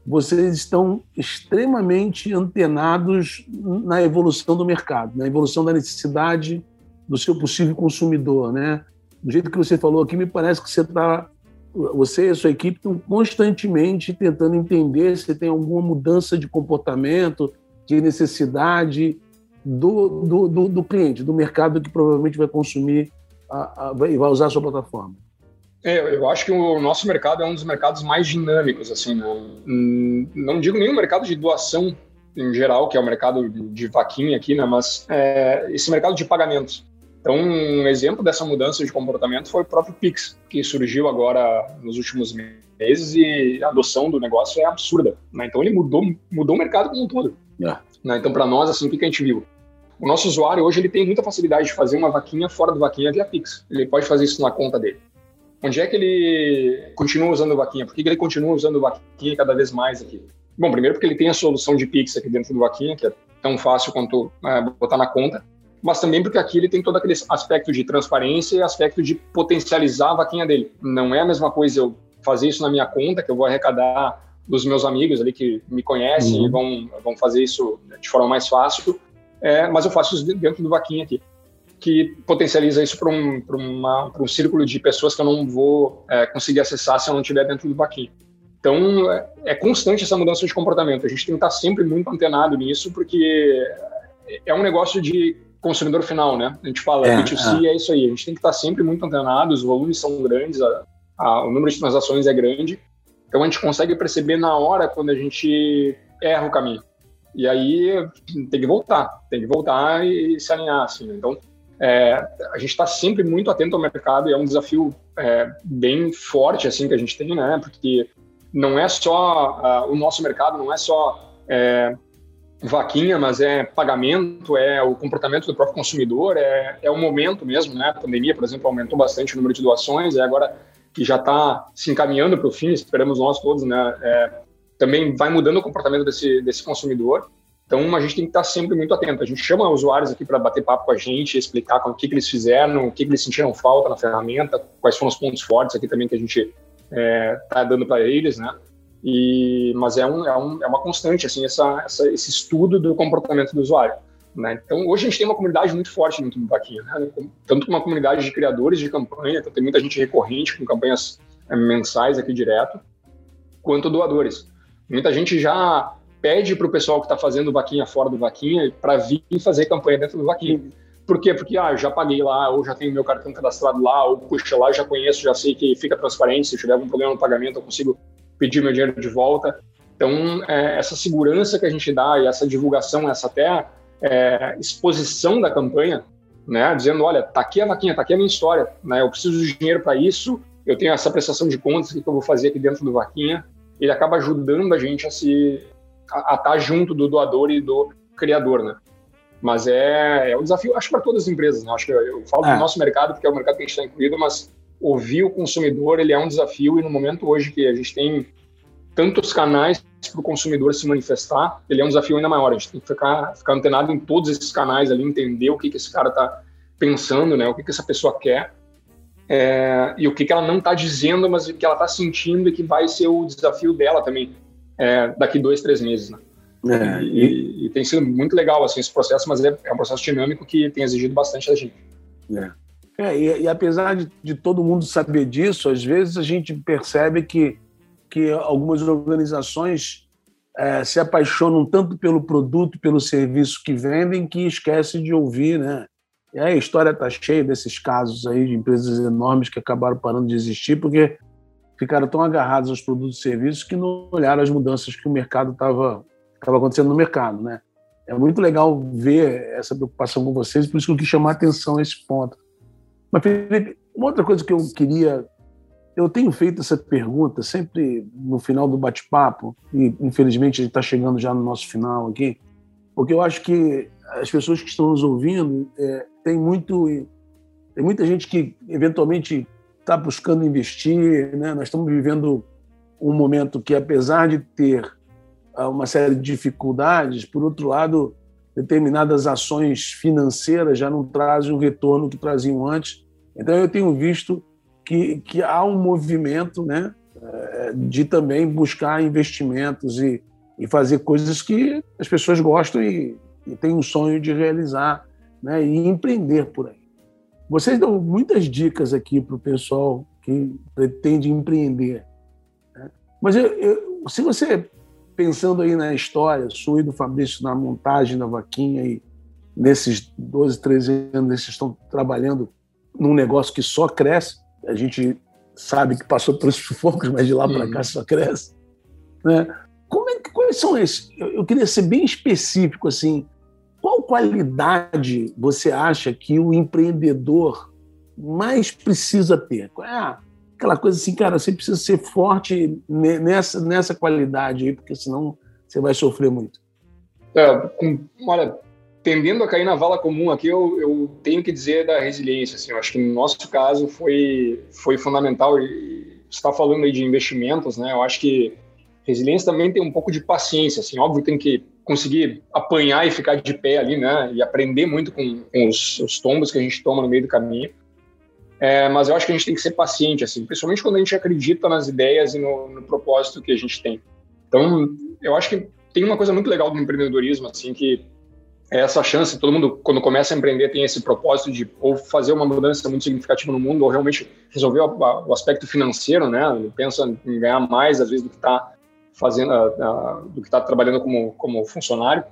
vocês estão extremamente antenados na evolução do mercado, na evolução da necessidade do seu possível consumidor, né? Do jeito que você falou aqui, me parece que você está, você e a sua equipe estão constantemente tentando entender se tem alguma mudança de comportamento, de necessidade do, do, do, do cliente, do mercado que provavelmente vai consumir e vai usar a sua plataforma. É, eu acho que o nosso mercado é um dos mercados mais dinâmicos, assim, não, né? não digo nem o mercado de doação em geral, que é o mercado de vaquinha aqui, né, mas é, esse mercado de pagamentos. Então, um exemplo dessa mudança de comportamento foi o próprio Pix, que surgiu agora nos últimos meses e a adoção do negócio é absurda. Né? Então, ele mudou, mudou o mercado como um todo. É. Né? Então, para nós, assim, o que a gente viu? O nosso usuário hoje ele tem muita facilidade de fazer uma vaquinha fora do vaquinha via Pix. Ele pode fazer isso na conta dele. Onde é que ele continua usando o Vaquinha? Por que ele continua usando o Vaquinha cada vez mais aqui? Bom, primeiro porque ele tem a solução de Pix aqui dentro do Vaquinha, que é tão fácil quanto é, botar na conta, mas também porque aqui ele tem todo aquele aspecto de transparência e aspecto de potencializar a vaquinha dele. Não é a mesma coisa eu fazer isso na minha conta, que eu vou arrecadar dos meus amigos ali que me conhecem uhum. e vão, vão fazer isso de forma mais fácil, é, mas eu faço isso dentro do Vaquinha aqui que potencializa isso para um, um círculo de pessoas que eu não vou é, conseguir acessar se eu não estiver dentro do vaquinho. Então, é, é constante essa mudança de comportamento. A gente tem que estar sempre muito antenado nisso, porque é um negócio de consumidor final, né? A gente fala, é, B2C é. é isso aí. A gente tem que estar sempre muito antenado, os volumes são grandes, a, a, o número de transações é grande. Então, a gente consegue perceber na hora quando a gente erra o caminho. E aí, tem que voltar, tem que voltar e se alinhar, assim. Então, é, a gente está sempre muito atento ao mercado e é um desafio é, bem forte assim que a gente tem, né? Porque não é só uh, o nosso mercado, não é só é, vaquinha, mas é pagamento, é o comportamento do próprio consumidor, é, é o momento mesmo, né? A pandemia, por exemplo, aumentou bastante o número de doações e agora que já está se encaminhando para o fim, esperamos nós todos, né? É, também vai mudando o comportamento desse, desse consumidor então a gente tem que estar sempre muito atento. A gente chama usuários aqui para bater papo com a gente, explicar o que, que eles fizeram, o que, que eles sentiram falta na ferramenta, quais foram os pontos fortes aqui também que a gente está é, tá dando para eles, né? E, mas é, um, é, um, é uma constante assim essa, essa, esse estudo do comportamento do usuário. Né? Então hoje a gente tem uma comunidade muito forte dentro do Vaquinha, né? tanto uma comunidade de criadores de campanha, então tem muita gente recorrente com campanhas é, mensais aqui direto, quanto doadores. Muita gente já pede para o pessoal que está fazendo vaquinha fora do vaquinha para vir fazer campanha dentro do vaquinha. Por quê? Porque ah, já paguei lá, ou já tenho meu cartão cadastrado lá, ou puxa lá, já conheço, já sei que fica transparente. Se tiver algum problema no pagamento, eu consigo pedir meu dinheiro de volta. Então, é, essa segurança que a gente dá e essa divulgação, essa até é, exposição da campanha, né, dizendo, olha, tá aqui a vaquinha, tá aqui a minha história, né, eu preciso de dinheiro para isso, eu tenho essa prestação de contas que eu vou fazer aqui dentro do vaquinha, ele acaba ajudando a gente a se a, estar tá junto do doador e do criador, né? Mas é, é um desafio, acho, para todas as empresas, né? Acho que eu, eu falo é. do nosso mercado, porque é o mercado que a gente está incluído, mas ouvir o consumidor, ele é um desafio, e no momento hoje que a gente tem tantos canais para o consumidor se manifestar, ele é um desafio ainda maior. A gente tem que ficar, ficar antenado em todos esses canais ali, entender o que, que esse cara está pensando, né? O que, que essa pessoa quer. É, e o que, que ela não está dizendo, mas o que ela está sentindo e que vai ser o desafio dela também é, daqui dois, três meses. Né? É, e, e, tem sido muito legal assim, esse processo, mas é, é, um processo dinâmico que tem exigido bastante da gente. É. É, e, e, apesar de, de, todo mundo saber disso, às vezes a gente percebe que, que algumas organizações é, se apaixonam tanto pelo produto, pelo serviço que vendem, que esquecem de ouvir, né? E aí a história está cheia desses casos aí de empresas enormes que acabaram parando de existir porque ficaram tão agarrados aos produtos e serviços que não olharam as mudanças que o mercado estava acontecendo no mercado, né? É muito legal ver essa preocupação com vocês, por isso que eu quis chamar a atenção a esse ponto. Mas, Felipe, uma outra coisa que eu queria. Eu tenho feito essa pergunta sempre no final do bate-papo, e infelizmente a gente está chegando já no nosso final aqui, porque eu acho que as pessoas que estão nos ouvindo é, tem muito tem muita gente que eventualmente está buscando investir. Né? Nós estamos vivendo um momento que, apesar de ter ah, uma série de dificuldades, por outro lado, determinadas ações financeiras já não trazem o retorno que traziam antes. Então, eu tenho visto que, que há um movimento né, eh, de também buscar investimentos e, e fazer coisas que as pessoas gostam e, e têm um sonho de realizar né, e empreender por aí. Vocês dão muitas dicas aqui para o pessoal que pretende empreender. Né? Mas eu, eu, se você, pensando aí na história sua e do Fabrício, na montagem da vaquinha e nesses 12, 13 anos, vocês estão trabalhando num negócio que só cresce, a gente sabe que passou pelos sufocos, mas de lá para cá só cresce. Né? Como é, quais são esses? Eu, eu queria ser bem específico, assim, qual qualidade você acha que o empreendedor mais precisa ter? Qual é aquela coisa assim, cara, você precisa ser forte nessa, nessa qualidade aí, porque senão você vai sofrer muito. É, com, olha, tendendo a cair na vala comum aqui, eu, eu, tenho que dizer da resiliência. Assim, eu acho que no nosso caso foi, foi fundamental. E está falando aí de investimentos, né? Eu acho que resiliência também tem um pouco de paciência. Assim, óbvio, tem que conseguir apanhar e ficar de pé ali, né? E aprender muito com, com os, os, tombos que a gente toma no meio do caminho. É, mas eu acho que a gente tem que ser paciente, assim, principalmente quando a gente acredita nas ideias e no, no propósito que a gente tem. Então, eu acho que tem uma coisa muito legal do empreendedorismo, assim, que é essa chance, todo mundo, quando começa a empreender, tem esse propósito de ou fazer uma mudança muito significativa no mundo, ou realmente resolver o, o aspecto financeiro, né? Pensa em ganhar mais, às vezes, do que está fazendo, uh, uh, do que está trabalhando como, como funcionário,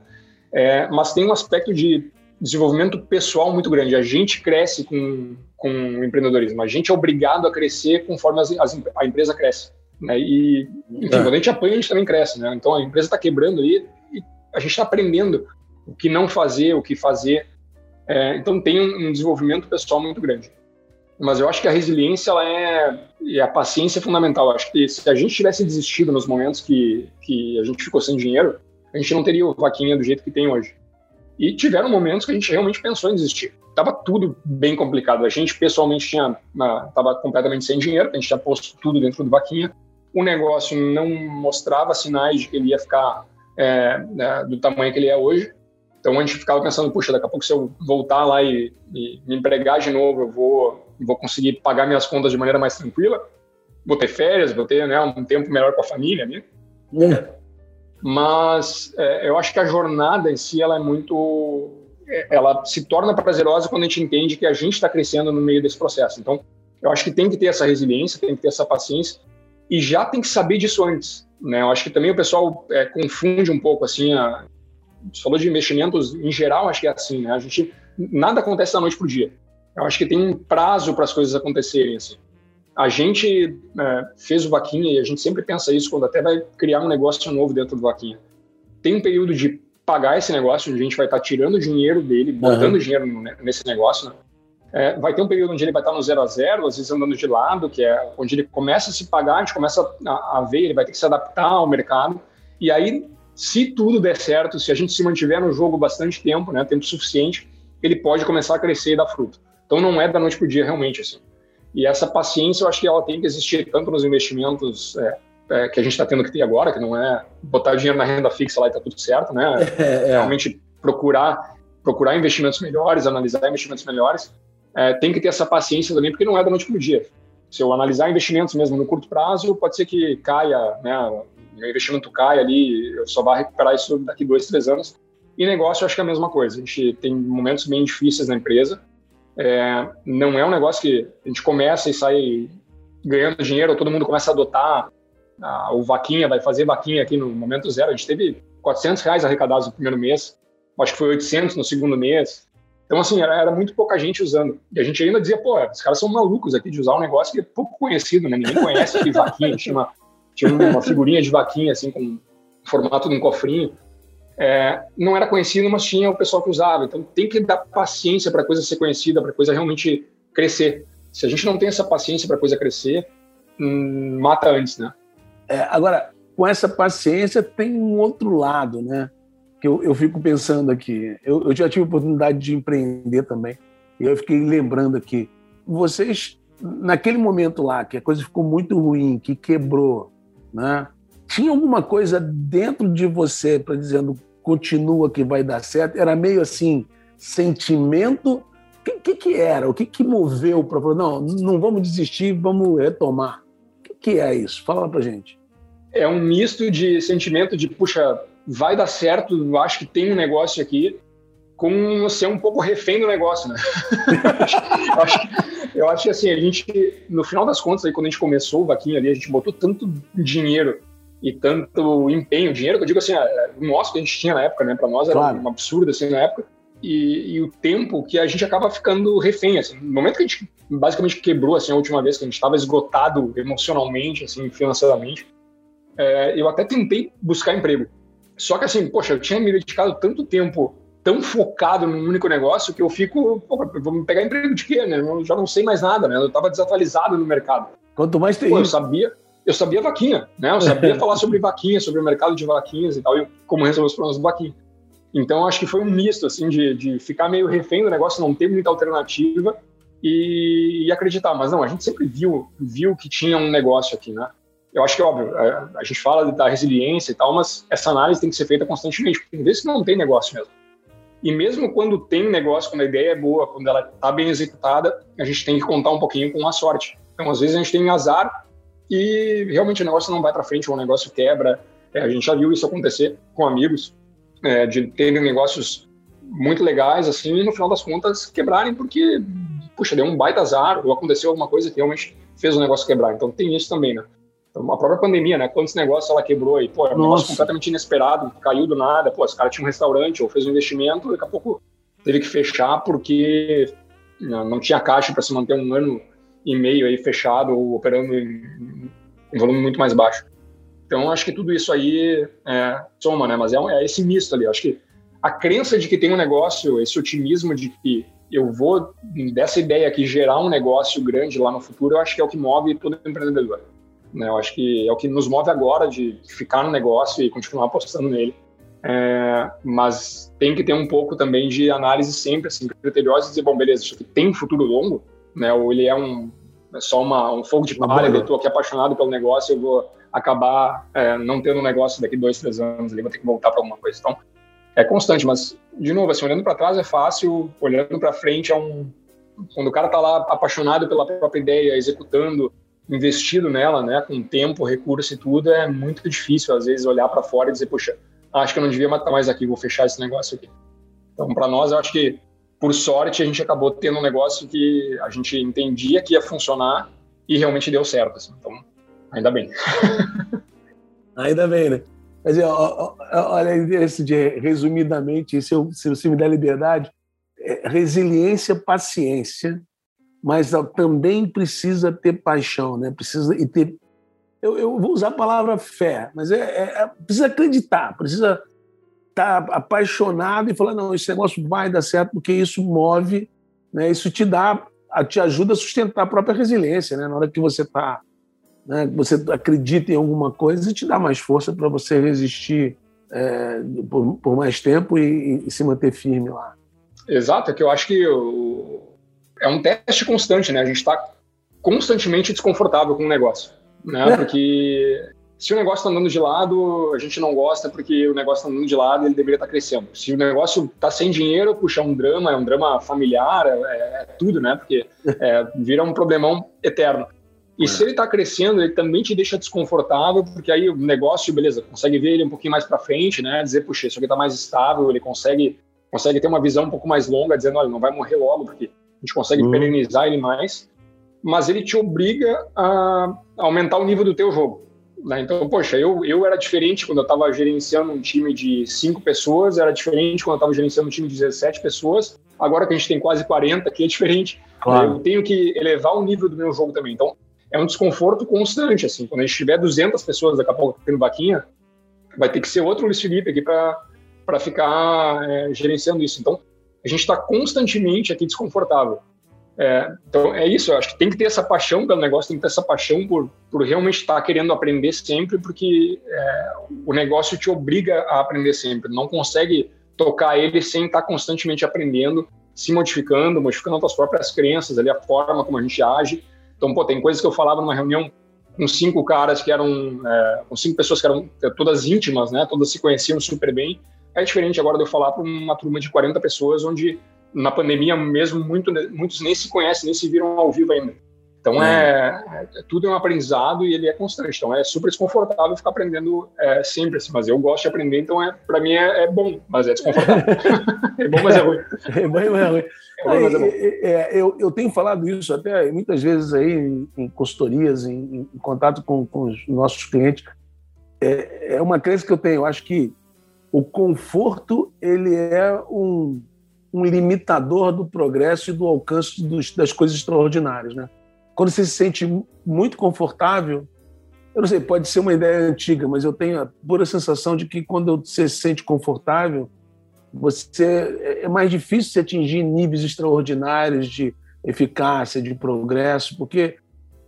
é, mas tem um aspecto de desenvolvimento pessoal muito grande. A gente cresce com, com o empreendedorismo, a gente é obrigado a crescer conforme as, as, a empresa cresce. Né? E, enfim, é. quando a gente apanha, a gente também cresce. Né? Então a empresa está quebrando aí e a gente está aprendendo o que não fazer, o que fazer. É, então tem um, um desenvolvimento pessoal muito grande mas eu acho que a resiliência ela é e a paciência é fundamental. Eu acho que se a gente tivesse desistido nos momentos que, que a gente ficou sem dinheiro, a gente não teria o vaquinha do jeito que tem hoje. E tiveram momentos que a gente realmente pensou em desistir. Tava tudo bem complicado. A gente pessoalmente tinha tava completamente sem dinheiro, a gente tinha posto tudo dentro do vaquinha. O negócio não mostrava sinais de que ele ia ficar é, né, do tamanho que ele é hoje. Então a gente ficava pensando, puxa, daqui a pouco se eu voltar lá e, e me empregar de novo, eu vou vou conseguir pagar minhas contas de maneira mais tranquila, vou ter férias, vou ter né, um tempo melhor com a família, né? É. Mas é, eu acho que a jornada em si ela é muito, é, ela se torna prazerosa quando a gente entende que a gente está crescendo no meio desse processo. Então, eu acho que tem que ter essa resiliência, tem que ter essa paciência e já tem que saber disso antes, né? Eu acho que também o pessoal é, confunde um pouco assim a falou de investimentos em geral, acho que é assim, né? A gente nada acontece da noite pro dia. Eu acho que tem um prazo para as coisas acontecerem. Assim. A gente é, fez o Vaquinha e a gente sempre pensa isso quando até vai criar um negócio novo dentro do Vaquinha. Tem um período de pagar esse negócio, onde a gente vai estar tá tirando dinheiro dele, botando uhum. dinheiro nesse negócio, né? É, vai ter um período onde ele vai estar tá no zero a zero, às vezes andando de lado, que é onde ele começa a se pagar, a gente começa a, a ver, ele vai ter que se adaptar ao mercado. E aí, se tudo der certo, se a gente se mantiver no jogo bastante tempo, né, tempo suficiente, ele pode começar a crescer e dar fruto. Então não é da noite para o dia realmente assim. E essa paciência eu acho que ela tem que existir tanto nos investimentos é, é, que a gente está tendo que ter agora, que não é botar dinheiro na renda fixa lá e tá tudo certo, né? É, é. Realmente procurar procurar investimentos melhores, analisar investimentos melhores. É, tem que ter essa paciência também, porque não é da noite para o dia. Se eu analisar investimentos mesmo no curto prazo, pode ser que caia, né? Meu investimento caia ali, eu só vá recuperar isso daqui dois, três anos. E negócio, eu acho que é a mesma coisa. A gente tem momentos bem difíceis na empresa, é, não é um negócio que a gente começa e sai ganhando dinheiro, todo mundo começa a adotar a, o vaquinha, vai fazer vaquinha aqui no momento zero. A gente teve 400 reais arrecadados no primeiro mês, acho que foi 800 no segundo mês. Então, assim, era, era, muito pouca gente usando. E a gente ainda dizia, pô, os caras são malucos aqui de usar um negócio que é pouco conhecido, né? Ninguém conhece de vaquinha. Tinha uma, tinha uma figurinha de vaquinha, assim, com formato de um cofrinho é, não era conhecido, mas tinha o pessoal que usava. Então tem que dar paciência para a coisa ser conhecida, para a coisa realmente crescer. Se a gente não tem essa paciência para a coisa crescer, hum, mata antes, né? É, agora, com essa paciência tem um outro lado, né? Que eu, eu fico pensando aqui. Eu, eu já tive oportunidade de empreender também. E eu fiquei lembrando aqui. Vocês, naquele momento lá, que a coisa ficou muito ruim, que quebrou, né? Tinha alguma coisa dentro de você para dizendo continua que vai dar certo? Era meio assim, sentimento. O que, que, que, era? O que, que moveu para falar, não, não vamos desistir, vamos retomar? que é isso? Fala pra gente. É um misto de sentimento de, puxa, vai dar certo, acho que tem um negócio aqui, com ser um pouco refém do negócio, né? eu, acho, eu acho que assim, a gente, no final das contas, aí, quando a gente começou o Vaquinha ali, a gente botou tanto dinheiro e tanto empenho, dinheiro que eu digo assim, o nosso que a gente tinha na época, né? Para nós era claro. um absurdo assim na época. E, e, o tempo que a gente acaba ficando refém, assim. No momento que a gente basicamente quebrou, assim, a última vez que a gente estava esgotado emocionalmente, assim, financeiramente, é, eu até tentei buscar emprego. Só que assim, poxa, eu tinha me dedicado tanto tempo tão focado num único negócio que eu fico, pô, vou me pegar emprego de quê, né? Eu já não sei mais nada, né? Eu estava desatualizado no mercado. Quanto mais tem pô, eu sabia, eu sabia vaquinha, né? Eu sabia falar sobre vaquinha, sobre o mercado de vaquinhas e tal, e como resolver os problemas do vaquinha. Então, acho que foi um misto, assim, de, de ficar meio refém do negócio, não ter muita alternativa e, e, acreditar. Mas não, a gente sempre viu, viu que tinha um negócio aqui, né? Eu acho que, óbvio, a, é, a gente fala da resiliência e tal, mas essa análise tem que ser feita constantemente, porque tem vezes que não tem negócio mesmo. E mesmo quando tem negócio, quando a ideia é boa, quando ela está bem executada, a gente tem que contar um pouquinho com a sorte. Então, às vezes, a gente tem azar e realmente o negócio não vai para frente, ou o negócio quebra. É, a gente já viu isso acontecer com amigos, é, de terem negócios muito legais, assim, e no final das contas quebrarem porque, puxa, deu um baita azar, ou aconteceu alguma coisa que realmente fez o negócio quebrar. Então, tem isso também, né? Então, a própria pandemia, né? Quantos negócios ela quebrou e, pô, é um negócio completamente inesperado, caiu do nada, pô, os caras tinham um restaurante ou fez um investimento, daqui a pouco teve que fechar porque não, não tinha caixa para se manter um ano e meio aí fechado ou operando em, em volume muito mais baixo. Então, acho que tudo isso aí é, soma, né? Mas é, um, é esse misto ali. Acho que a crença de que tem um negócio, esse otimismo de que eu vou, dessa ideia aqui, gerar um negócio grande lá no futuro, eu acho que é o que move todo empreendedor. Né? Eu acho que é o que nos move agora de ficar no negócio e continuar apostando nele. É, mas tem que ter um pouco também de análise sempre assim, criteriosa e dizer, bom, beleza, isso aqui tem um futuro longo, né? ou ele é um é só uma, um fogo de palha, eu estou aqui apaixonado pelo negócio, eu vou acabar é, não tendo um negócio daqui dois, três anos, ali vou ter que voltar para alguma coisa. Então, é constante, mas, de novo, assim, olhando para trás é fácil, olhando para frente é um... Quando o cara está lá apaixonado pela própria ideia, executando, investido nela, né, com tempo, recurso e tudo, é muito difícil às vezes olhar para fora e dizer, poxa, acho que eu não devia estar mais aqui, vou fechar esse negócio aqui. Então, para nós, eu acho que por sorte a gente acabou tendo um negócio que a gente entendia que ia funcionar e realmente deu certo. Assim. Então, ainda bem. ainda bem, né? Mas olha, esse de resumidamente, se, eu, se você me der liberdade, é resiliência, paciência mas também precisa ter paixão, né? Precisa e ter. Eu, eu vou usar a palavra fé, mas é, é, é precisa acreditar, precisa tá apaixonado e falar não, esse negócio vai dar certo porque isso move, né? Isso te dá, te ajuda a sustentar a própria resiliência, né? Na hora que você está, né? Você acredita em alguma coisa te dá mais força para você resistir é, por, por, mais tempo e, e, se manter firme lá. Exato, é que eu acho que o, é um teste constante, né? A gente está constantemente desconfortável com o negócio, né? É. Porque se o negócio está andando de lado, a gente não gosta porque o negócio está andando de lado, ele deveria estar tá crescendo. Se o negócio está sem dinheiro, puxa, é um drama, é um drama familiar, é, é tudo, né? Porque é, vira um problemão eterno. E é. se ele está crescendo, ele também te deixa desconfortável, porque aí o negócio, beleza, consegue ver ele um pouquinho mais para frente, né? Dizer, puxa, isso aqui está mais estável, ele consegue, consegue ter uma visão um pouco mais longa, dizendo, olha, não vai morrer logo, porque a gente consegue uhum. perenizar ele mais, mas ele te obriga a aumentar o nível do teu jogo. Né? Então, poxa, eu, eu era diferente quando eu estava gerenciando um time de cinco pessoas, era diferente quando eu estava gerenciando um time de 17 pessoas, agora que a gente tem quase 40, aqui é diferente. Claro. Eu tenho que elevar o nível do meu jogo também. Então, é um desconforto constante, assim. Quando a gente tiver 200 pessoas daqui a pouco tendo vaquinha, vai ter que ser outro Luiz Felipe aqui para ficar é, gerenciando isso. Então, a gente está constantemente aqui desconfortável. É, então é isso, eu acho que tem que ter essa paixão pelo negócio, tem que ter essa paixão por, por realmente estar tá querendo aprender sempre, porque é, o negócio te obriga a aprender sempre, não consegue tocar ele sem estar tá constantemente aprendendo, se modificando, modificando as próprias crenças, ali, a forma como a gente age. Então, pô, tem coisas que eu falava numa reunião com cinco caras que eram, é, com cinco pessoas que eram todas íntimas, né, todas se conheciam super bem, é diferente agora de eu falar para uma turma de 40 pessoas, onde na pandemia mesmo muito, muitos nem se conhecem, nem se viram ao vivo ainda. Então é, é, tudo é um aprendizado e ele é constante. Então é super desconfortável ficar aprendendo é, sempre assim. Mas eu gosto de aprender, então é para mim é, é, bom, mas é desconfortável. é bom, mas é ruim. É bom, mas é ruim. É é. É, eu, eu tenho falado isso até muitas vezes aí em, em consultorias, em, em contato com, com, os nossos clientes. É, é uma crença que eu tenho. Eu acho que o conforto ele é um, um limitador do progresso e do alcance dos, das coisas extraordinárias, né? quando você se sente muito confortável, eu não sei, pode ser uma ideia antiga, mas eu tenho a pura sensação de que quando você se sente confortável, você é mais difícil se atingir níveis extraordinários de eficácia, de progresso, porque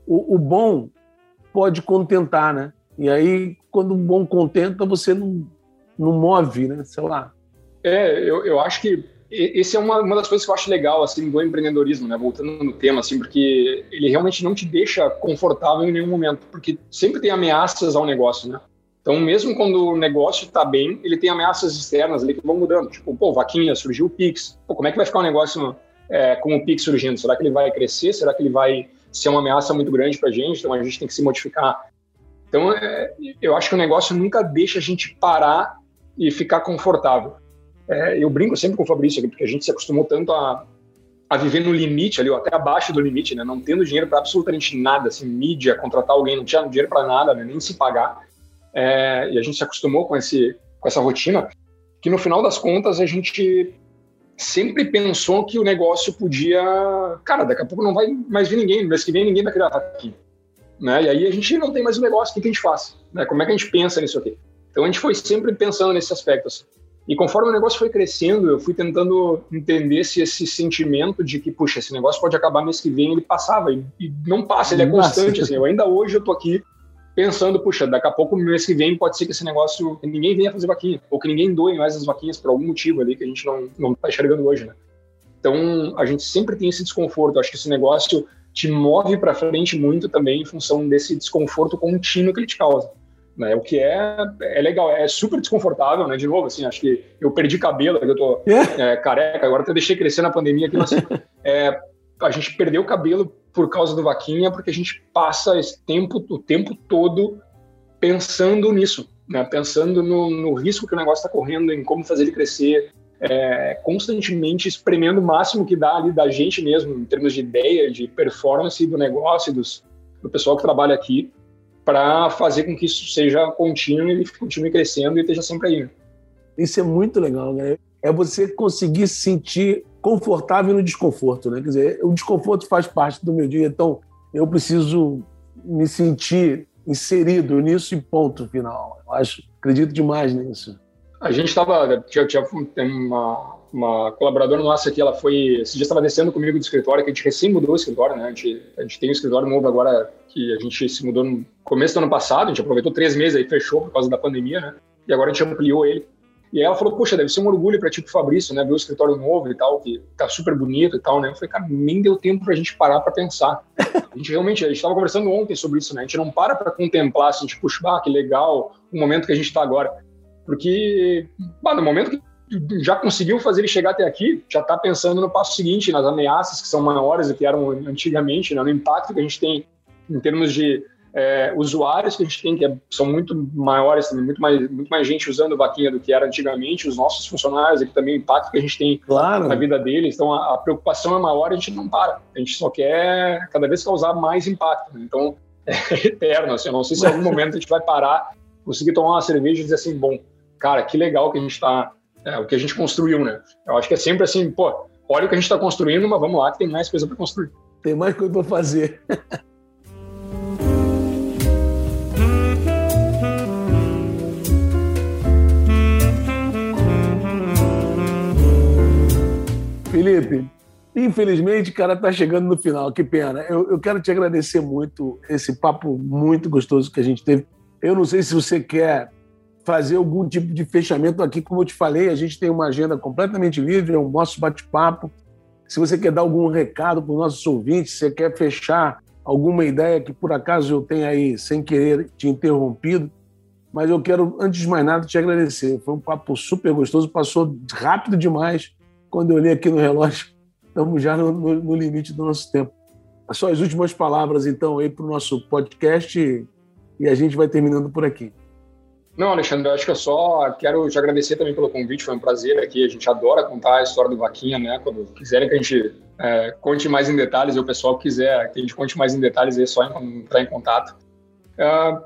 o, o bom pode contentar, né? E aí, quando o bom contenta, você não, não move, né? Sei lá. É, eu, eu acho que esse é uma, uma das coisas que eu acho legal assim do empreendedorismo, né? Voltando no tema, assim, porque ele realmente não te deixa confortável em nenhum momento, porque sempre tem ameaças ao negócio, né? Então, mesmo quando o negócio está bem, ele tem ameaças externas ali que vão mudando. Tipo, pô, vaquinha, surgiu o Pix. Pô, como é que vai ficar o negócio é, com o Pix surgindo? Será que ele vai crescer? Será que ele vai ser uma ameaça muito grande para a gente? Então, a gente tem que se modificar. Então, é, eu acho que o negócio nunca deixa a gente parar e ficar confortável. É, eu brinco sempre com o Fabrício aqui, porque a gente se acostumou tanto a, a viver no limite ali, ou até abaixo do limite, né? Não tendo dinheiro para absolutamente nada, assim, mídia, contratar alguém, não tinha dinheiro para nada, né? nem se pagar. É, e a gente se acostumou com, esse, com essa rotina, que no final das contas a gente sempre pensou que o negócio podia. Cara, daqui a pouco não vai mais vir ninguém, mês que vem ninguém vai criar aqui. Né? E aí a gente não tem mais o um negócio, o que a gente faz? Né? Como é que a gente pensa nisso aqui? Então a gente foi sempre pensando nesse aspecto. Assim. E conforme o negócio foi crescendo, eu fui tentando entender se esse sentimento de que, puxa, esse negócio pode acabar mês que vem, ele passava. E, e não passa, ele é constante. Assim, eu ainda hoje eu tô aqui pensando, puxa, daqui a pouco, mês que vem, pode ser que esse negócio, ninguém venha fazer vaquinha, ou que ninguém doe mais as vaquinhas por algum motivo ali que a gente não, não tá enxergando hoje, né? Então, a gente sempre tem esse desconforto. Eu acho que esse negócio te move para frente muito também em função desse desconforto contínuo que ele te causa né? O que é, é legal, é super desconfortável, né? De novo, assim, acho que eu perdi cabelo, eu tô é, careca, agora eu deixei crescer na pandemia aqui, mas assim, é, a gente perdeu o cabelo por causa do vaquinha, porque a gente passa esse tempo, o tempo todo pensando nisso, né? Pensando no, no risco que o negócio está correndo, em como fazer ele crescer, é, constantemente espremendo o máximo que dá ali da gente mesmo, em termos de ideia, de performance do negócio, dos, do pessoal que trabalha aqui, para fazer com que isso seja contínuo e continue crescendo e esteja sempre aí. Isso é muito legal, né? É você conseguir se sentir confortável no desconforto, né? Quer dizer, o desconforto faz parte do meu dia, então eu preciso me sentir inserido nisso e ponto final. Eu acho, acredito demais nisso. A gente estava, tinha, tinha uma, uma colaboradora nossa aqui, ela foi, esse dia estava descendo comigo do escritório, que a gente recém mudou o escritório, né? A gente, a gente tem um escritório novo agora, que a gente se mudou no começo do ano passado, a gente aproveitou três meses aí, fechou por causa da pandemia, né? E agora a gente ampliou ele. E aí ela falou, poxa, deve ser um orgulho para tipo Fabrício, né? Ver o escritório novo e tal, que tá super bonito e tal, né? Eu falei, cara, nem deu tempo pra gente parar para pensar. A gente realmente, a gente estava conversando ontem sobre isso, né? A gente não para para contemplar, assim, tipo, ah, que legal o momento que a gente está agora. Porque, bah, no momento que já conseguiu fazer ele chegar até aqui, já está pensando no passo seguinte, nas ameaças que são maiores do que eram antigamente, né? no impacto que a gente tem em termos de é, usuários que a gente tem, que é, são muito maiores, também, muito mais, muito mais gente usando vaquinha do que era antigamente, os nossos funcionários aqui também, o impacto que a gente tem claro. na vida deles. Então, a, a, preocupação é maior e a gente não para. A gente só quer cada vez causar mais impacto. Né? Então, é eterno. Assim, eu não sei se em algum momento a gente vai parar, conseguir tomar uma cerveja e dizer assim, bom, cara, que legal que a gente está é, o que a gente construiu, né? Eu acho que é sempre assim, pô, olha o que a gente está construindo, mas vamos lá que tem mais coisa para construir. Tem mais coisa para fazer. Felipe, infelizmente, cara, tá chegando no final. Que pena. Eu, eu quero te agradecer muito esse papo muito gostoso que a gente teve. Eu não sei se você quer fazer algum tipo de fechamento aqui. Como eu te falei, a gente tem uma agenda completamente livre, é o nosso bate-papo. Se você quer dar algum recado para os nossos ouvintes, se quer fechar alguma ideia que por acaso eu tenha aí, sem querer, te interrompido, mas eu quero, antes de mais nada, te agradecer. Foi um papo super gostoso, passou rápido demais. Quando eu olhei aqui no relógio, estamos já no, no, no limite do nosso tempo. as suas últimas palavras, então, aí para o nosso podcast e a gente vai terminando por aqui. Não, Alexandre, acho que eu só quero te agradecer também pelo convite, foi um prazer aqui. A gente adora contar a história do Vaquinha, né? Quando quiserem que a gente é, conte mais em detalhes, e o pessoal quiser que a gente conte mais em detalhes, é só entrar em contato. Uh,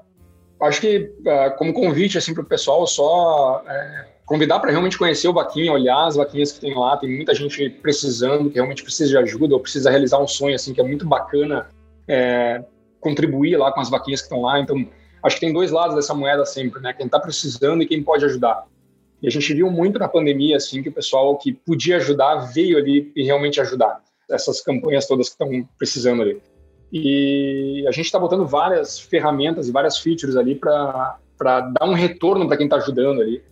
acho que, uh, como convite assim, para o pessoal, só uh, convidar para realmente conhecer o Vaquinha, olhar as vaquinhas que tem lá. Tem muita gente precisando, que realmente precisa de ajuda ou precisa realizar um sonho, assim, que é muito bacana é, contribuir lá com as vaquinhas que estão lá. Então, acho que tem dois lados dessa moeda sempre, né? Quem está precisando e quem pode ajudar. E a gente viu muito na pandemia, assim, que o pessoal que podia ajudar veio ali e realmente ajudar. Essas campanhas todas que estão precisando ali. E a gente está botando várias ferramentas e várias features ali para dar um retorno para quem está ajudando ali.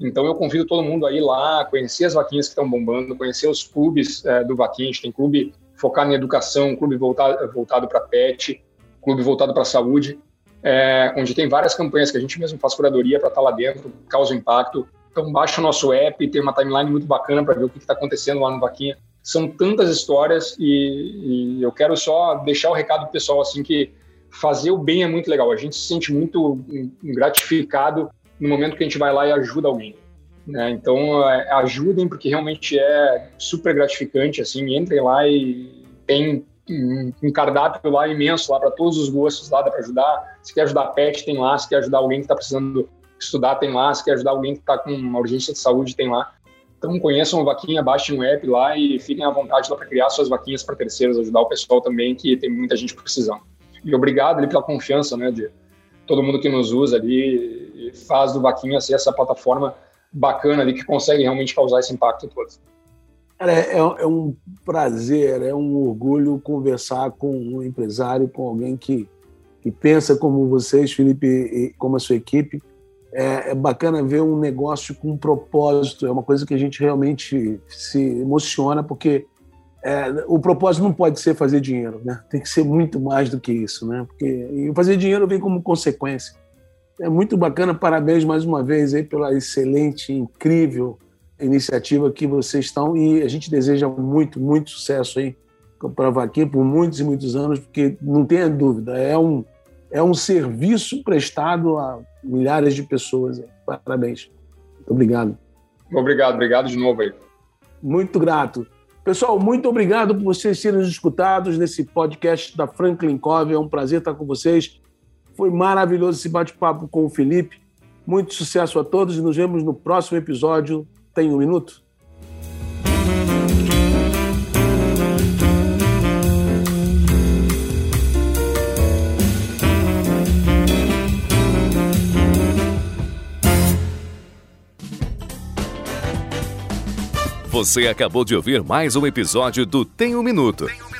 Então eu convido todo mundo a ir lá, conhecer as vaquinhas que estão bombando, conhecer os clubes é, do Vaquinha. A gente tem clube focado em educação, clube voltado, voltado para pet, clube voltado para saúde é, onde tem várias campanhas que a gente mesmo faz curadoria para estar tá lá dentro, causa impacto. Então baixa o nosso app, tem uma timeline muito bacana para ver o que está acontecendo lá no Vaquinha. São tantas histórias e, e eu quero só deixar o recado pessoal assim que fazer o bem é muito legal. A gente se sente muito gratificado no momento que a gente vai lá e ajuda alguém. Né? Então é, ajudem porque realmente é super gratificante. Assim, entrem lá e tem um cardápio lá imenso lá para todos os gostos lá dá para ajudar. Se quer ajudar pet, tem lá. Se quer ajudar alguém que está precisando estudar, tem lá. Se quer ajudar alguém que está com uma urgência de saúde, tem lá. Então conheçam a vaquinha, baixem o app lá e fiquem à vontade lá para criar suas vaquinhas para terceiros, ajudar o pessoal também que tem muita gente precisando. E obrigado ali pela confiança, né, de todo mundo que nos usa ali faz do vaquinha ser essa plataforma bacana ali que consegue realmente causar esse impacto todo. Cara, é, é, um prazer, é um orgulho conversar com um empresário, com alguém que, que pensa como vocês, Felipe, e como a sua equipe. É, é, bacana ver um negócio com um propósito, é uma coisa que a gente realmente se emociona, porque é, o propósito não pode ser fazer dinheiro, né? tem que ser muito mais do que isso. Né? Porque, fazer dinheiro vem como consequência. É muito bacana, parabéns mais uma vez aí pela excelente, incrível iniciativa que vocês estão e a gente deseja muito, muito sucesso aí para a Vaquinha por muitos e muitos anos, porque não tenha dúvida, é um, é um serviço prestado a milhares de pessoas. Parabéns. Muito obrigado. Obrigado, obrigado de novo aí. Muito grato. Pessoal, muito obrigado por vocês terem nos escutados nesse podcast da Franklin Cove. É um prazer estar com vocês. Foi maravilhoso esse bate-papo com o Felipe. Muito sucesso a todos e nos vemos no próximo episódio tem um minuto? Você acabou de ouvir mais um episódio do Tem um Minuto. Tem um